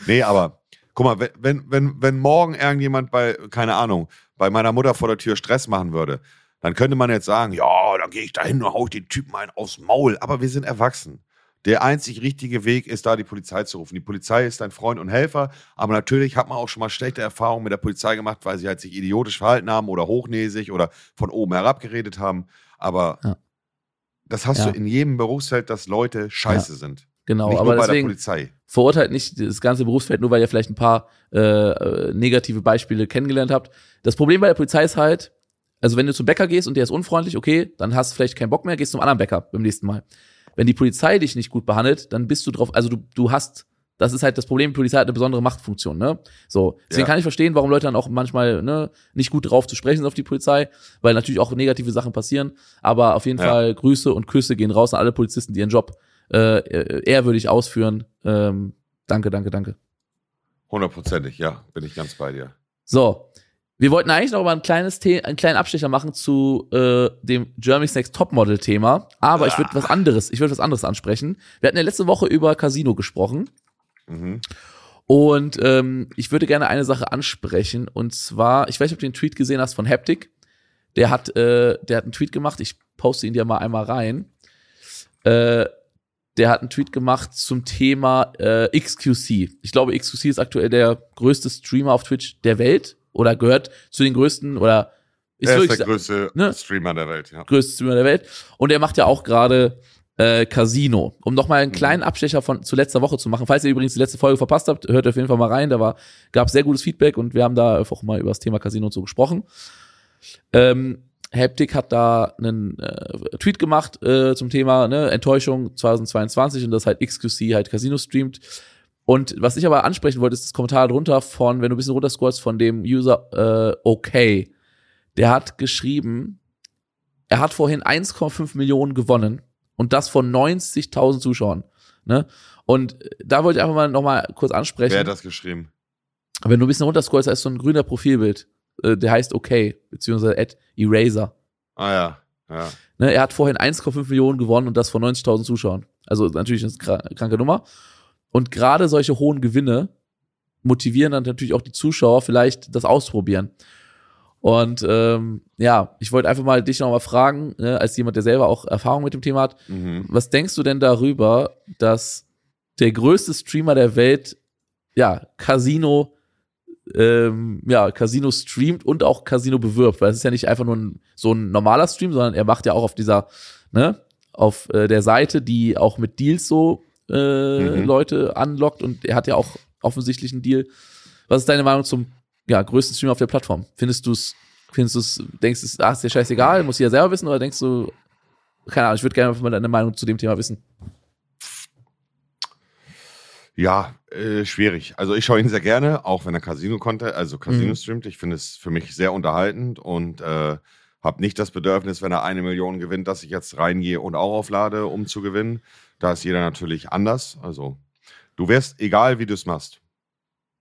nee, aber guck mal, wenn, wenn, wenn, morgen irgendjemand bei, keine Ahnung, bei meiner Mutter vor der Tür Stress machen würde, dann könnte man jetzt sagen, ja, dann gehe ich da hin und hau ich den Typen einen aufs Maul. Aber wir sind erwachsen. Der einzig richtige Weg ist da, die Polizei zu rufen. Die Polizei ist dein Freund und Helfer, aber natürlich hat man auch schon mal schlechte Erfahrungen mit der Polizei gemacht, weil sie halt sich idiotisch verhalten haben oder hochnäsig oder von oben herab geredet haben. Aber Ja. das hast Ja. du in jedem Berufsfeld, dass Leute scheiße sind. Genau, Nicht aber nur bei der deswegen Polizei. verurteilt nicht das ganze Berufsfeld, nur weil ihr vielleicht ein paar äh, negative Beispiele kennengelernt habt. Das Problem bei der Polizei ist halt, also wenn du zum Bäcker gehst und der ist unfreundlich, okay, dann hast du vielleicht keinen Bock mehr, gehst zum anderen Bäcker beim nächsten Mal. Wenn die Polizei dich nicht gut behandelt, dann bist du drauf, also du, du hast Das ist halt das Problem, die Polizei hat eine besondere Machtfunktion, ne? So. Deswegen ja. kann ich verstehen, warum Leute dann auch manchmal, ne, nicht gut drauf zu sprechen sind auf die Polizei, weil natürlich auch negative Sachen passieren. Aber auf jeden ja. Fall Grüße und Küsse gehen raus an alle Polizisten, die ihren Job äh, ehrwürdig ausführen. Ähm, danke, danke, danke. Hundertprozentig, ja, bin ich ganz bei dir. So. Wir wollten eigentlich noch mal ein kleines The einen kleinen Abstecher machen zu äh, dem Germany's Next Topmodel Thema, aber ah. ich würde was anderes, ich würde was anderes ansprechen. Wir hatten ja letzte Woche über Casino gesprochen. Mhm. Und ähm, ich würde gerne eine Sache ansprechen und zwar, ich weiß nicht, ob du den Tweet gesehen hast von Haptic. Der hat, äh, der hat einen Tweet gemacht. Ich poste ihn dir mal einmal rein. Äh, der hat einen Tweet gemacht zum Thema äh, XQC. Ich glaube, XQC ist aktuell der größte Streamer auf Twitch der Welt oder gehört zu den größten oder ist, er ist der größte ne? Streamer der Welt, ja. Größte Streamer der Welt. Und er macht ja auch gerade äh, Casino. Um nochmal einen mhm. kleinen Abstecher von zu letzter Woche zu machen. Falls ihr übrigens die letzte Folge verpasst habt, hört auf jeden Fall mal rein. Da war, gab sehr gutes Feedback und wir haben da einfach mal über das Thema Casino und so gesprochen. Ähm, Haptic hat da einen äh, Tweet gemacht äh, zum Thema ne, Enttäuschung 2022 und das halt XQC halt Casino streamt. Und was ich aber ansprechen wollte, ist das Kommentar drunter von, wenn du ein bisschen runterscrollst, von dem User äh, okay. Der hat geschrieben, er hat vorhin 1,5 Millionen gewonnen und das von 90.000 Zuschauern. Ne? Und da wollte ich einfach mal nochmal kurz ansprechen. Wer hat das geschrieben? Wenn du ein bisschen runterscrollst, da ist so ein grüner Profilbild. Äh, der heißt okay, beziehungsweise at Eraser. Ah ja, ja. Ne, er hat vorhin 1,5 Millionen gewonnen und das von 90.000 Zuschauern. Also natürlich eine kranke Nummer. Und gerade solche hohen Gewinne motivieren dann natürlich auch die Zuschauer, vielleicht das ausprobieren. Und ähm, ja, ich wollte einfach mal dich nochmal fragen, ne, als jemand, der selber auch Erfahrung mit dem Thema hat, mhm. was denkst du denn darüber, dass der größte Streamer der Welt, ja, Casino, ähm, ja, Casino streamt und auch Casino bewirbt, weil es ist ja nicht einfach nur ein, so ein normaler Stream, sondern er macht ja auch auf dieser, ne, auf äh, der Seite, die auch mit Deals so äh, mhm. Leute anlockt und er hat ja auch offensichtlich einen Deal. Was ist deine Meinung zum ja, größten Streamer auf der Plattform. Findest du es, findest du es, denkst du, ach, ist dir scheißegal, muss ich ja selber wissen, oder denkst du, keine Ahnung, ich würde gerne mal deine Meinung zu dem Thema wissen. Ja, äh, schwierig. Also ich schaue ihn sehr gerne, auch wenn er Casino konnte, also Casino mhm. streamt. Ich finde es für mich sehr unterhaltend und äh, habe nicht das Bedürfnis, wenn er eine Million gewinnt, dass ich jetzt reingehe und auch auflade, um zu gewinnen. Da ist jeder natürlich anders. Also du wirst, egal wie du es machst,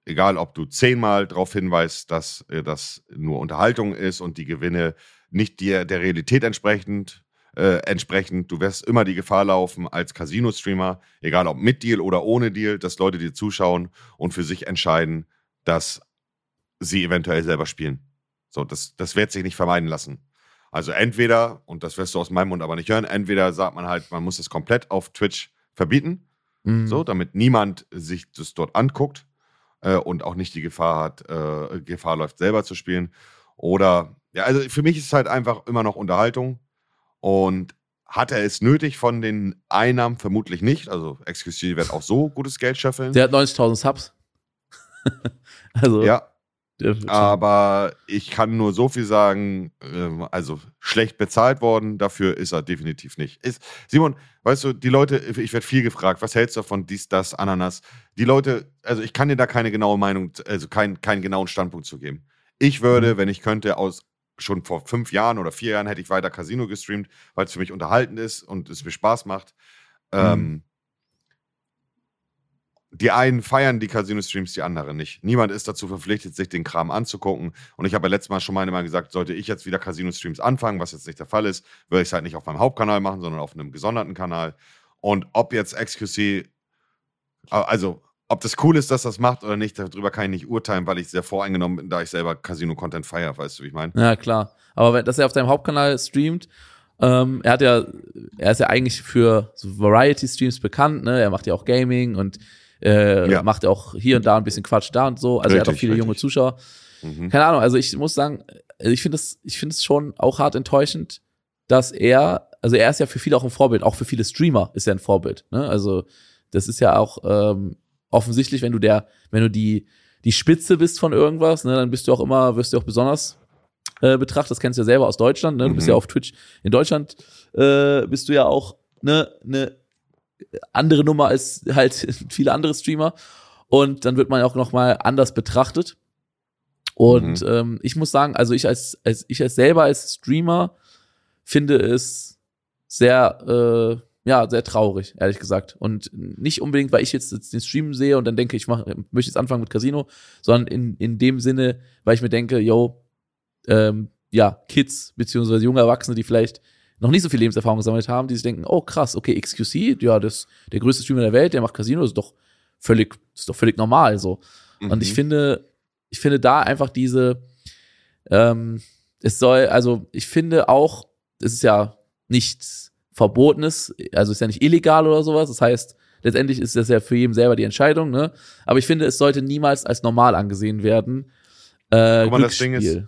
egal ob du zehnmal darauf hinweist, dass äh, das nur Unterhaltung ist und die Gewinne nicht dir der Realität entsprechend äh, entsprechend, du wirst immer die Gefahr laufen als Casino-Streamer, egal ob mit Deal oder ohne Deal, dass Leute dir zuschauen und für sich entscheiden, dass sie eventuell selber spielen. So, das, das wird sich nicht vermeiden lassen. Also entweder, und das wirst du aus meinem Mund aber nicht hören, entweder sagt man halt, man muss es komplett auf Twitch verbieten, mhm. so, damit niemand sich das dort anguckt äh, und auch nicht die Gefahr hat, äh, Gefahr läuft, selber zu spielen. Oder, ja, also für mich ist es halt einfach immer noch Unterhaltung. Und hat er es nötig von den Einnahmen? Vermutlich nicht. Also XQC wird auch so gutes Geld scheffeln. Der hat 90.000 Subs. *laughs* also. Ja, aber ich kann nur so viel sagen, ähm, also schlecht bezahlt worden, dafür ist er definitiv nicht. Ist, Simon, weißt du, die Leute, ich werde viel gefragt, was hältst du von dies, das, Ananas? Die Leute, also ich kann dir da keine genaue Meinung, also kein, keinen genauen Standpunkt zu geben. Ich würde, mhm. wenn ich könnte, aus schon vor fünf Jahren oder vier Jahren hätte ich weiter Casino gestreamt, weil es für mich unterhaltend ist und es mir Spaß macht. Mhm. Ähm, die einen feiern die Casino-Streams, die anderen nicht. Niemand ist dazu verpflichtet, sich den Kram anzugucken. Und ich habe ja letztes Mal schon mal gesagt, sollte ich jetzt wieder Casino-Streams anfangen, was jetzt nicht der Fall ist, würde ich es halt nicht auf meinem Hauptkanal machen, sondern auf einem gesonderten Kanal. Und ob jetzt XQC, also ob das cool ist, dass das macht oder nicht, darüber kann ich nicht urteilen, weil ich sehr voreingenommen bin, da ich selber Casino-Content feiere, weißt du, wie ich meine? Ja, klar. Aber dass er auf seinem Hauptkanal streamt, ähm, er hat ja, er ist ja eigentlich für so Variety-Streams bekannt, ne? Er macht ja auch Gaming und äh, ja. macht auch hier und da ein bisschen Quatsch da und so. Also richtig, er hat auch viele richtig. junge Zuschauer. Mhm. Keine Ahnung, also ich muss sagen, also ich finde es, ich finde es schon auch hart enttäuschend, dass er, also er ist ja für viele auch ein Vorbild, auch für viele Streamer ist er ein Vorbild. Ne? Also das ist ja auch ähm, offensichtlich, wenn du der, wenn du die die Spitze bist von irgendwas, ne, dann bist du auch immer, wirst du auch besonders äh, betrachtet. Das kennst du ja selber aus Deutschland. Ne? Du mhm. bist ja auf Twitch in Deutschland, äh, bist du ja auch ne, ne andere Nummer als halt *laughs* viele andere Streamer. Und dann wird man auch nochmal anders betrachtet. Und mhm. ähm, ich muss sagen, also ich als, als ich als selber als Streamer finde es sehr, äh, ja, sehr traurig, ehrlich gesagt. Und nicht unbedingt, weil ich jetzt den Stream sehe und dann denke, ich mach, möchte jetzt anfangen mit Casino, sondern in, in dem Sinne, weil ich mir denke, yo, ähm, ja, Kids beziehungsweise junge Erwachsene, die vielleicht noch nicht so viel Lebenserfahrung gesammelt haben, die sich denken, oh krass, okay, XQC, ja, das der größte Streamer der Welt, der macht Casino, ist doch völlig, ist doch völlig normal so. Mhm. Und ich mhm. finde, ich finde da einfach diese, ähm, es soll, also ich finde auch, es ist ja nichts Verbotenes, also ist ja nicht illegal oder sowas. Das heißt, letztendlich ist das ja für jeden selber die Entscheidung, ne? Aber ich finde, es sollte niemals als normal angesehen werden. Äh, Guck mal, das Ding ist,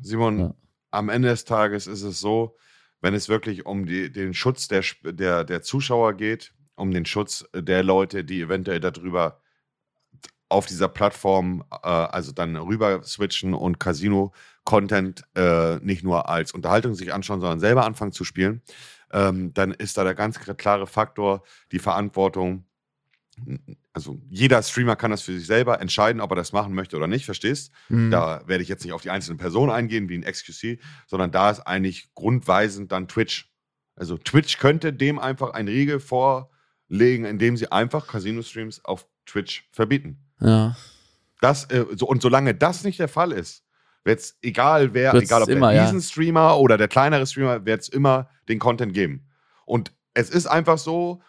Simon, ja. am Ende des Tages ist es so, wenn es wirklich um die, den Schutz der, der, der Zuschauer geht, um den Schutz der Leute, die eventuell darüber auf dieser Plattform, äh, also dann rüber switchen und Casino-Content äh, nicht nur als Unterhaltung sich anschauen, sondern selber anfangen zu spielen, ähm, dann ist da der ganz klare Faktor die Verantwortung. Also jeder Streamer kann das für sich selber entscheiden, ob er das machen möchte oder nicht, verstehst? Mhm. Da werde ich jetzt nicht auf die einzelnen Personen eingehen, wie ein XQC, sondern da ist eigentlich grundweisend dann Twitch. Also Twitch könnte dem einfach ein Riegel vorlegen, indem sie einfach Casino-Streams auf Twitch verbieten. Ja. Das, äh, so, und solange das nicht der Fall ist, wird es egal wer, Wird's egal ob immer, der Riesenstreamer ja. oder der kleinere Streamer, wird es immer den Content geben. Und es ist einfach so,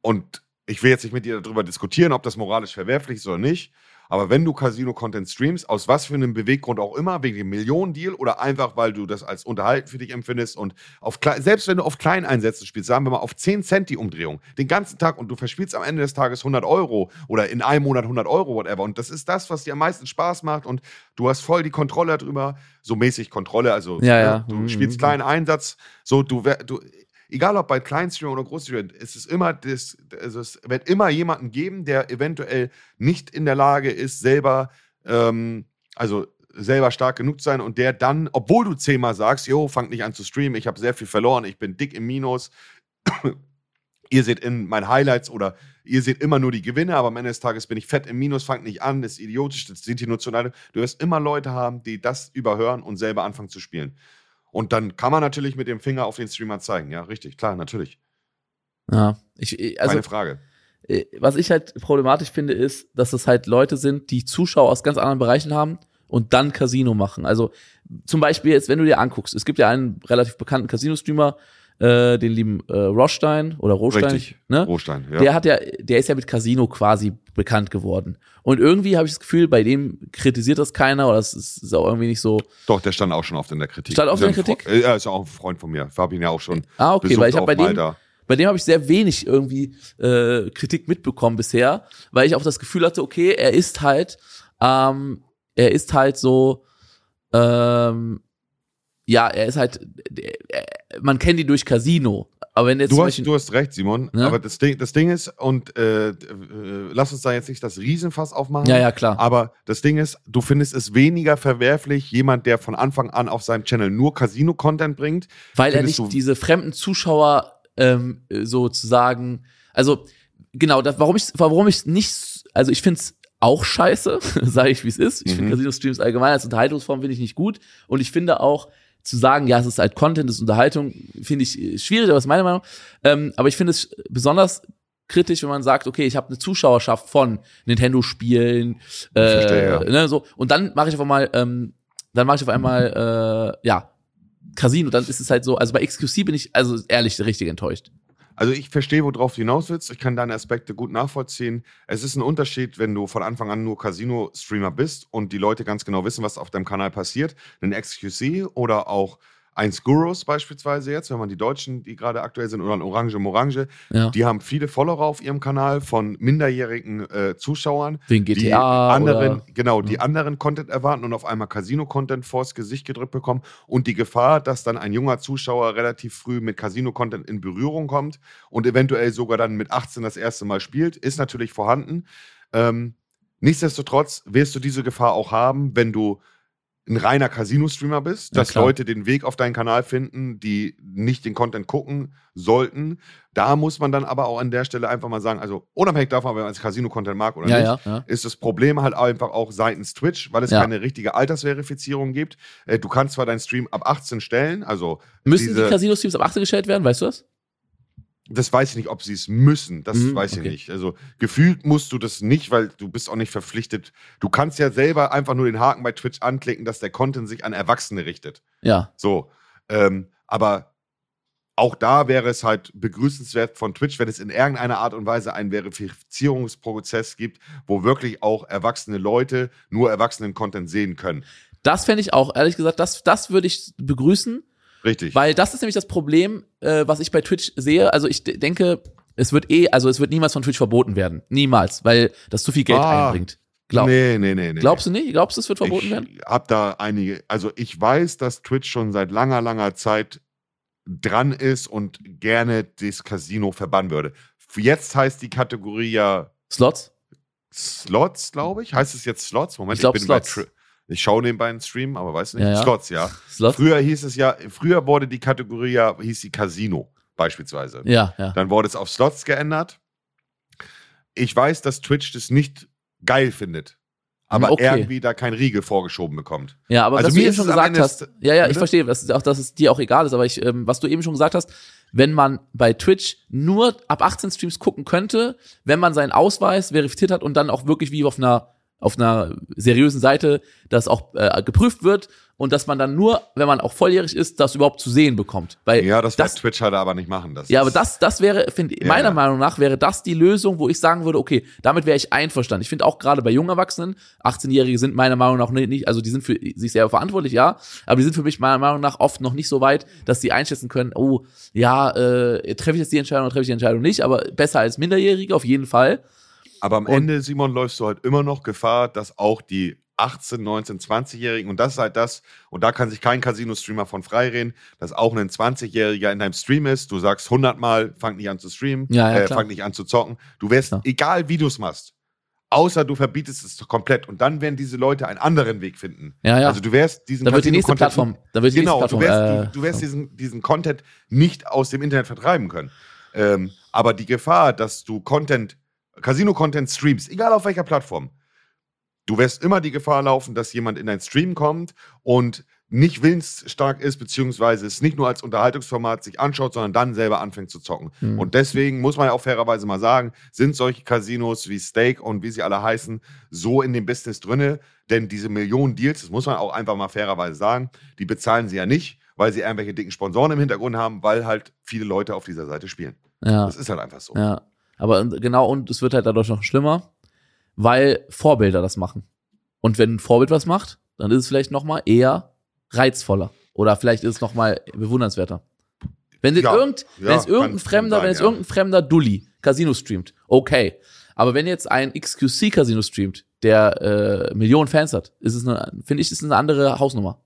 und ich will jetzt nicht mit dir darüber diskutieren, ob das moralisch verwerflich ist oder nicht, aber wenn du Casino-Content streamst, aus was für einem Beweggrund auch immer, wegen dem Millionendeal oder einfach, weil du das als Unterhalten für dich empfindest und auf selbst wenn du auf Kleineinsätze spielst, sagen wir mal auf 10 Cent die Umdrehung, den ganzen Tag und du verspielst am Ende des Tages 100 Euro oder in einem Monat 100 Euro, whatever. Und das ist das, was dir am meisten Spaß macht und du hast voll die Kontrolle darüber, so mäßig Kontrolle, also ja, ja. Ne, du mhm. spielst kleinen Einsatz, so du, du egal ob bei Kleinstream oder Großstream, es ist immer das, also es wird immer jemanden geben, der eventuell nicht in der Lage ist, selber, ähm, also selber stark genug zu sein und der dann, obwohl du zehnmal sagst, jo, fang nicht an zu streamen, ich habe sehr viel verloren, ich bin dick im Minus, *coughs* ihr seht in meinen Highlights oder ihr seht immer nur die Gewinne, aber am Ende des Tages bin ich fett im Minus, fangt nicht an, das ist idiotisch, das seht ihr nur zu leide. Du wirst immer Leute haben, die das überhören und selber anfangen zu spielen. Und dann kann man natürlich mit dem Finger auf den Streamer zeigen. Ja, richtig, klar, natürlich. Ja, ich, also, Keine Frage. Äh, was ich halt problematisch finde, ist, dass es halt Leute sind, die Zuschauer aus ganz anderen Bereichen haben und dann Casino machen. Also zum Beispiel jetzt, wenn du dir anguckst, es gibt ja einen relativ bekannten Casino-Streamer, äh, den lieben äh, Rostein oder Rostein, Richtig, ne? Rostein, ja. Der hat ja, der ist ja mit Casino quasi bekannt geworden. Und irgendwie habe ich das Gefühl, bei dem kritisiert das keiner oder das ist, ist, auch irgendwie nicht so. Doch, der stand auch schon oft in der Kritik. Stand oft in der Kritik? Fre ja, ist auch ein Freund von mir. Fabian ja auch schon. Ah, okay, weil ich habe bei dem, bei dem habe ich sehr wenig irgendwie äh, Kritik mitbekommen bisher, weil ich auch das Gefühl hatte, okay, er ist halt, ähm, er ist halt so, ähm, ja, er ist halt, man kennt ihn durch Casino. Aber wenn jetzt du, hast, du hast recht, Simon. Ne? Aber das Ding, das Ding ist, und äh, äh, lass uns da jetzt nicht das Riesenfass aufmachen. Ja, ja, klar. Aber das Ding ist, du findest es weniger verwerflich, jemand, der von Anfang an auf seinem Channel nur Casino-Content bringt. Weil er nicht diese fremden Zuschauer ähm, sozusagen, also genau, das, warum ich, warum ich nicht, also ich finde es auch scheiße, *laughs* sage ich wie es ist. Ich mhm. finde Casino-Streams allgemein als Unterhaltungsform finde ich nicht gut. Und ich finde auch, zu sagen, ja, es ist halt Content, es ist Unterhaltung, finde ich schwierig, aber ist meine Meinung. Ähm, aber ich finde es besonders kritisch, wenn man sagt, okay, ich habe eine Zuschauerschaft von Nintendo-Spielen, äh, Verstehe, ja. ne, so und dann mache ich auf einmal, ähm, dann mache ich auf einmal, äh, ja, Casino, dann ist es halt so, also bei XQC bin ich also ehrlich richtig enttäuscht. Also ich verstehe, worauf du hinaus willst. Ich kann deine Aspekte gut nachvollziehen. Es ist ein Unterschied, wenn du von Anfang an nur Casino-Streamer bist und die Leute ganz genau wissen, was auf deinem Kanal passiert. Ein XQC oder auch ein Skurros beispielsweise jetzt, wenn man die Deutschen, die gerade aktuell sind, oder ein Orange Morange, ja. die haben viele Follower auf ihrem Kanal von minderjährigen äh, Zuschauern. Wegen GTA. Die anderen, oder? genau, die ja. anderen Content erwarten und auf einmal Casino-Content vors Gesicht gedrückt bekommen. Und die Gefahr, dass dann ein junger Zuschauer relativ früh mit Casino-Content in Berührung kommt und eventuell sogar dann mit 18 das erste Mal spielt, ist natürlich vorhanden. Ähm, nichtsdestotrotz wirst du diese Gefahr auch haben, wenn du ein reiner Casino-Streamer bist, dass ja, Leute den Weg auf deinen Kanal finden, die nicht den Content gucken sollten. Da muss man dann aber auch an der Stelle einfach mal sagen, also unabhängig davon, ob man als Casino-Content mag oder ja, nicht, ja, ist das Problem halt einfach auch seitens Twitch, weil es keine richtige Altersverifizierung gibt. Äh, du kannst zwar deinen Stream ab 18 stellen, also Müssen die Casino-Streams ab 18 gestellt werden, weißt du das? Das weiß ich nicht, ob sie es müssen. Das mhm, weiß ich okay. nicht. Also gefühlt musst du das nicht, weil du bist auch nicht verpflichtet. Du kannst ja selber einfach nur den Haken bei Twitch anklicken, dass der Content sich an Erwachsene richtet. Ja. So. Ähm, aber auch da wäre es halt begrüßenswert von Twitch, wenn es in irgendeiner Art und Weise einen Verifizierungsprozess gibt, wo wirklich auch erwachsene Leute nur erwachsenen Content sehen können. Das fände ich auch, ehrlich gesagt, das, das würde ich begrüßen. Richtig. Weil das ist nämlich das Problem, äh, was ich bei Twitch sehe. Also ich denke, es wird eh, also es wird niemals von Twitch verboten werden. Niemals, weil das zu viel Geld ah, einbringt. Glaub, nee, nee, nee, nee. Glaubst du nicht? Glaubst du, es wird verboten ich werden? Ich hab da einige, also ich weiß, dass Twitch schon seit langer, langer Zeit dran ist und gerne das Casino verbannen würde. Jetzt heißt die Kategorie ja Slots? Slots, glaube ich. Heißt es jetzt Slots? Moment, ich, glaub, ich bin Slots. bei ich schaue nebenbei einen Stream, aber weiß nicht. Ja, ja. Slots, ja. Slots? Früher hieß es ja, früher wurde die Kategorie ja, hieß die Casino beispielsweise. Ja, ja. Dann wurde es auf Slots geändert. Ich weiß, dass Twitch das nicht geil findet. Aber okay. irgendwie da kein Riegel vorgeschoben bekommt. Ja, aber also was du eben schon gesagt hast, ja, ja, ich bitte? verstehe, dass, auch, dass es dir auch egal ist, aber ich, ähm, was du eben schon gesagt hast, wenn man bei Twitch nur ab 18 Streams gucken könnte, wenn man seinen Ausweis verifiziert hat und dann auch wirklich wie auf einer auf einer seriösen Seite das auch äh, geprüft wird und dass man dann nur, wenn man auch volljährig ist, das überhaupt zu sehen bekommt. Weil ja, das, wird Twitch halt aber nicht machen. Das ja, aber das, das wäre, finde ja, meiner. Meinung nach, wäre das die Lösung, wo ich sagen würde, okay, damit wäre ich einverstanden. Ich finde auch gerade bei jungen Erwachsenen, 18-Jährige sind meiner Meinung nach nicht, also die sind für sich selber verantwortlich, ja, aber die sind für mich meiner Meinung nach oft noch nicht so weit, dass sie einschätzen können, oh, ja, äh, treffe ich jetzt die Entscheidung oder treffe ich die Entscheidung nicht, aber besser als Minderjährige auf jeden Fall. Aber am und Ende, Simon, läufst du halt immer noch Gefahr, dass auch die 18, 19, 20-Jährigen, und das ist halt das, und da kann sich kein Casino-Streamer von freireden, dass auch ein 20-Jähriger in deinem Stream ist, du sagst 100 Mal, fang nicht an zu streamen, ja, ja, äh, fang nicht an zu zocken. Du wirst, ja. egal wie du es machst, außer du verbietest es komplett und dann werden diese Leute einen anderen Weg finden. Ja, ja. Also du wirst diesen da wird die nächste Plattform, da wird die genau, nächste Plattform, du wirst, äh, du, du wirst diesen, diesen Content nicht aus dem Internet vertreiben können. Ähm, aber die Gefahr, dass du Content Casino-Content streamst, egal auf welcher Plattform, du wirst immer die Gefahr laufen, dass jemand in dein Stream kommt und nicht willensstark ist, beziehungsweise es nicht nur als Unterhaltungsformat sich anschaut, sondern dann selber anfängt zu zocken. Mhm. Und deswegen muss man ja auch fairerweise mal sagen, sind solche Casinos wie Stake und wie sie alle heißen, so in dem Business drinne, denn diese Millionen Deals, das muss man auch einfach mal fairerweise sagen, die bezahlen sie ja nicht, weil sie irgendwelche dicken Sponsoren im Hintergrund haben, weil halt viele Leute auf dieser Seite spielen. Ja. Das ist halt einfach so. Ja. Aber genau, und es wird halt dadurch noch schlimmer, weil Vorbilder das machen. Und wenn ein Vorbild was macht, dann ist es vielleicht noch mal eher reizvoller. Oder vielleicht ist es noch mal bewundernswerter. Wenn, ja, irgend, ja, wenn es irgendein Fremder, sein, wenn es ja. irgendein fremder Dulli Casino streamt, okay. Aber wenn jetzt ein XQC Casino streamt, der äh, Millionen Fans hat, ist es eine, finde ich, ist eine andere Hausnummer.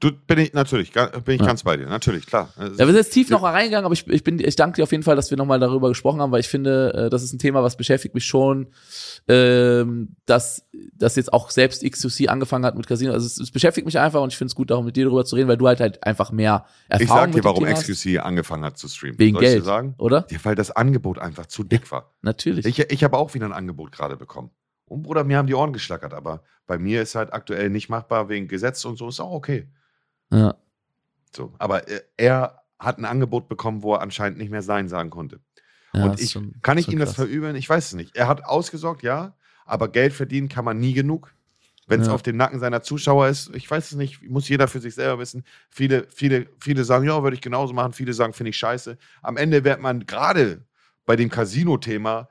Du bin ich natürlich, bin ich ja. ganz bei dir, natürlich, klar. Ja, wir sind jetzt tief noch reingegangen, aber ich, ich bin, ich danke dir auf jeden Fall, dass wir nochmal darüber gesprochen haben, weil ich finde, äh, das ist ein Thema, was beschäftigt mich schon, ähm, dass, dass jetzt auch selbst X2C angefangen hat mit Casino. Also es, es beschäftigt mich einfach und ich finde es gut, darum mit dir darüber zu reden, weil du halt halt einfach mehr Erfahrung Ich sag dir, warum XQC angefangen hat zu streamen. Wegen Soll Geld, sagen? oder? Ja, weil das Angebot einfach zu dick war. Natürlich. Ich, ich habe auch wieder ein Angebot gerade bekommen. Und Bruder, mir haben die Ohren geschlackert, aber bei mir ist halt aktuell nicht machbar wegen Gesetz und so, ist auch okay. Ja. So, aber er hat ein Angebot bekommen, wo er anscheinend nicht mehr Sein sagen konnte. Ja, und ich, schon, kann ich ihm das verübeln? Ich weiß es nicht. Er hat ausgesorgt, ja, aber Geld verdienen kann man nie genug. Wenn es ja. auf dem Nacken seiner Zuschauer ist, ich weiß es nicht, muss jeder für sich selber wissen. Viele, viele, viele sagen, ja, würde ich genauso machen. Viele sagen, finde ich scheiße. Am Ende wird man gerade bei dem Casino-Thema,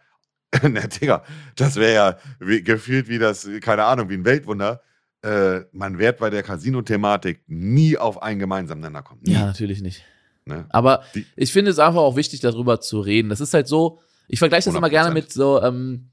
*laughs* na Digga, das wäre ja wie, gefühlt wie das, keine Ahnung, wie ein Weltwunder äh, man wird bei der Casino-Thematik nie auf einen gemeinsamen Nenner kommen. Nie. Ja, natürlich nicht. Ne? Aber Die, ich finde es einfach auch wichtig, darüber zu reden. Das ist halt so, ich vergleiche das 100%. immer gerne mit so, ähm,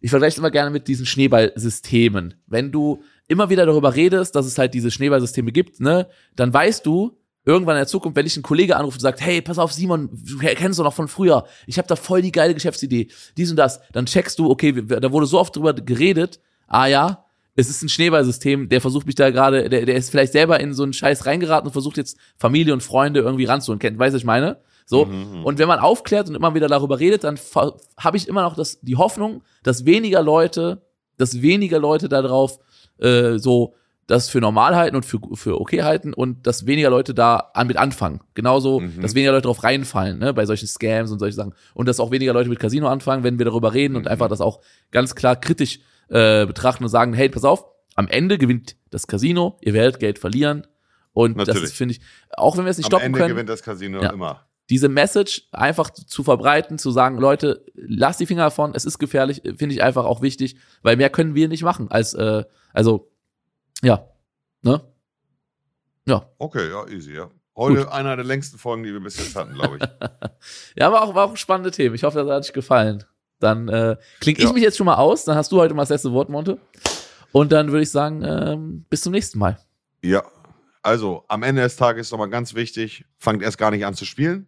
ich vergleiche das immer gerne mit diesen Schneeballsystemen. Wenn du immer wieder darüber redest, dass es halt diese Schneeballsysteme gibt, ne, dann weißt du, irgendwann in der Zukunft, wenn dich ein Kollege anruft und sagt, hey, pass auf, Simon, du kennst du noch von früher, ich habe da voll die geile Geschäftsidee, dies und das, dann checkst du, okay, da wurde so oft drüber geredet, ah ja, es ist ein Schneeballsystem, der versucht mich da gerade, der, der ist vielleicht selber in so einen Scheiß reingeraten und versucht jetzt Familie und Freunde irgendwie ranzuholen. Kennt, weißt du, ich meine? So. Mhm, mhm. Und wenn man aufklärt und immer wieder darüber redet, dann habe ich immer noch das, die Hoffnung, dass weniger Leute, dass weniger Leute darauf äh, so das für normal halten und für, für okay halten und dass weniger Leute da an, mit anfangen. Genauso, mhm. dass weniger Leute drauf reinfallen, ne, bei solchen Scams und solchen Sachen. Und dass auch weniger Leute mit Casino anfangen, wenn wir darüber reden mhm. und einfach das auch ganz klar kritisch äh, betrachten und sagen, hey, pass auf, am Ende gewinnt das Casino, ihr werdet Geld verlieren. Und Natürlich. das finde ich, auch wenn wir es nicht am stoppen Ende können. gewinnt das Casino ja, immer. Diese Message einfach zu verbreiten, zu sagen, Leute, lasst die Finger davon, es ist gefährlich, finde ich einfach auch wichtig, weil mehr können wir nicht machen als, äh, also ja. Ne? Ja. Okay, ja, easy, ja. Heute Gut. einer der längsten Folgen, die wir bis jetzt hatten, glaube ich. *laughs* ja, war auch, war auch spannende Themen. Ich hoffe, das hat euch gefallen. Dann äh, klinge ich ja. mich jetzt schon mal aus. Dann hast du heute mal das letzte Wort, Monte. Und dann würde ich sagen, ähm, bis zum nächsten Mal. Ja, also am Ende des Tages nochmal ganz wichtig, fangt erst gar nicht an zu spielen.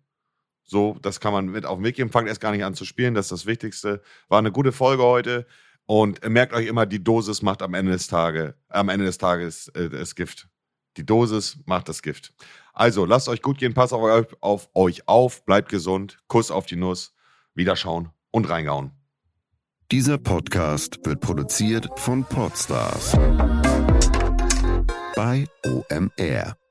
So, das kann man mit auf den Weg geben. Fangt erst gar nicht an zu spielen, das ist das Wichtigste. War eine gute Folge heute. Und merkt euch immer, die Dosis macht am Ende des Tages, am Ende des Tages äh, das Gift. Die Dosis macht das Gift. Also lasst euch gut gehen, passt auf, euch, auf euch auf, bleibt gesund, Kuss auf die Nuss, Wiederschauen und reingauen. Dieser Podcast wird produziert von Podstars bei OMR.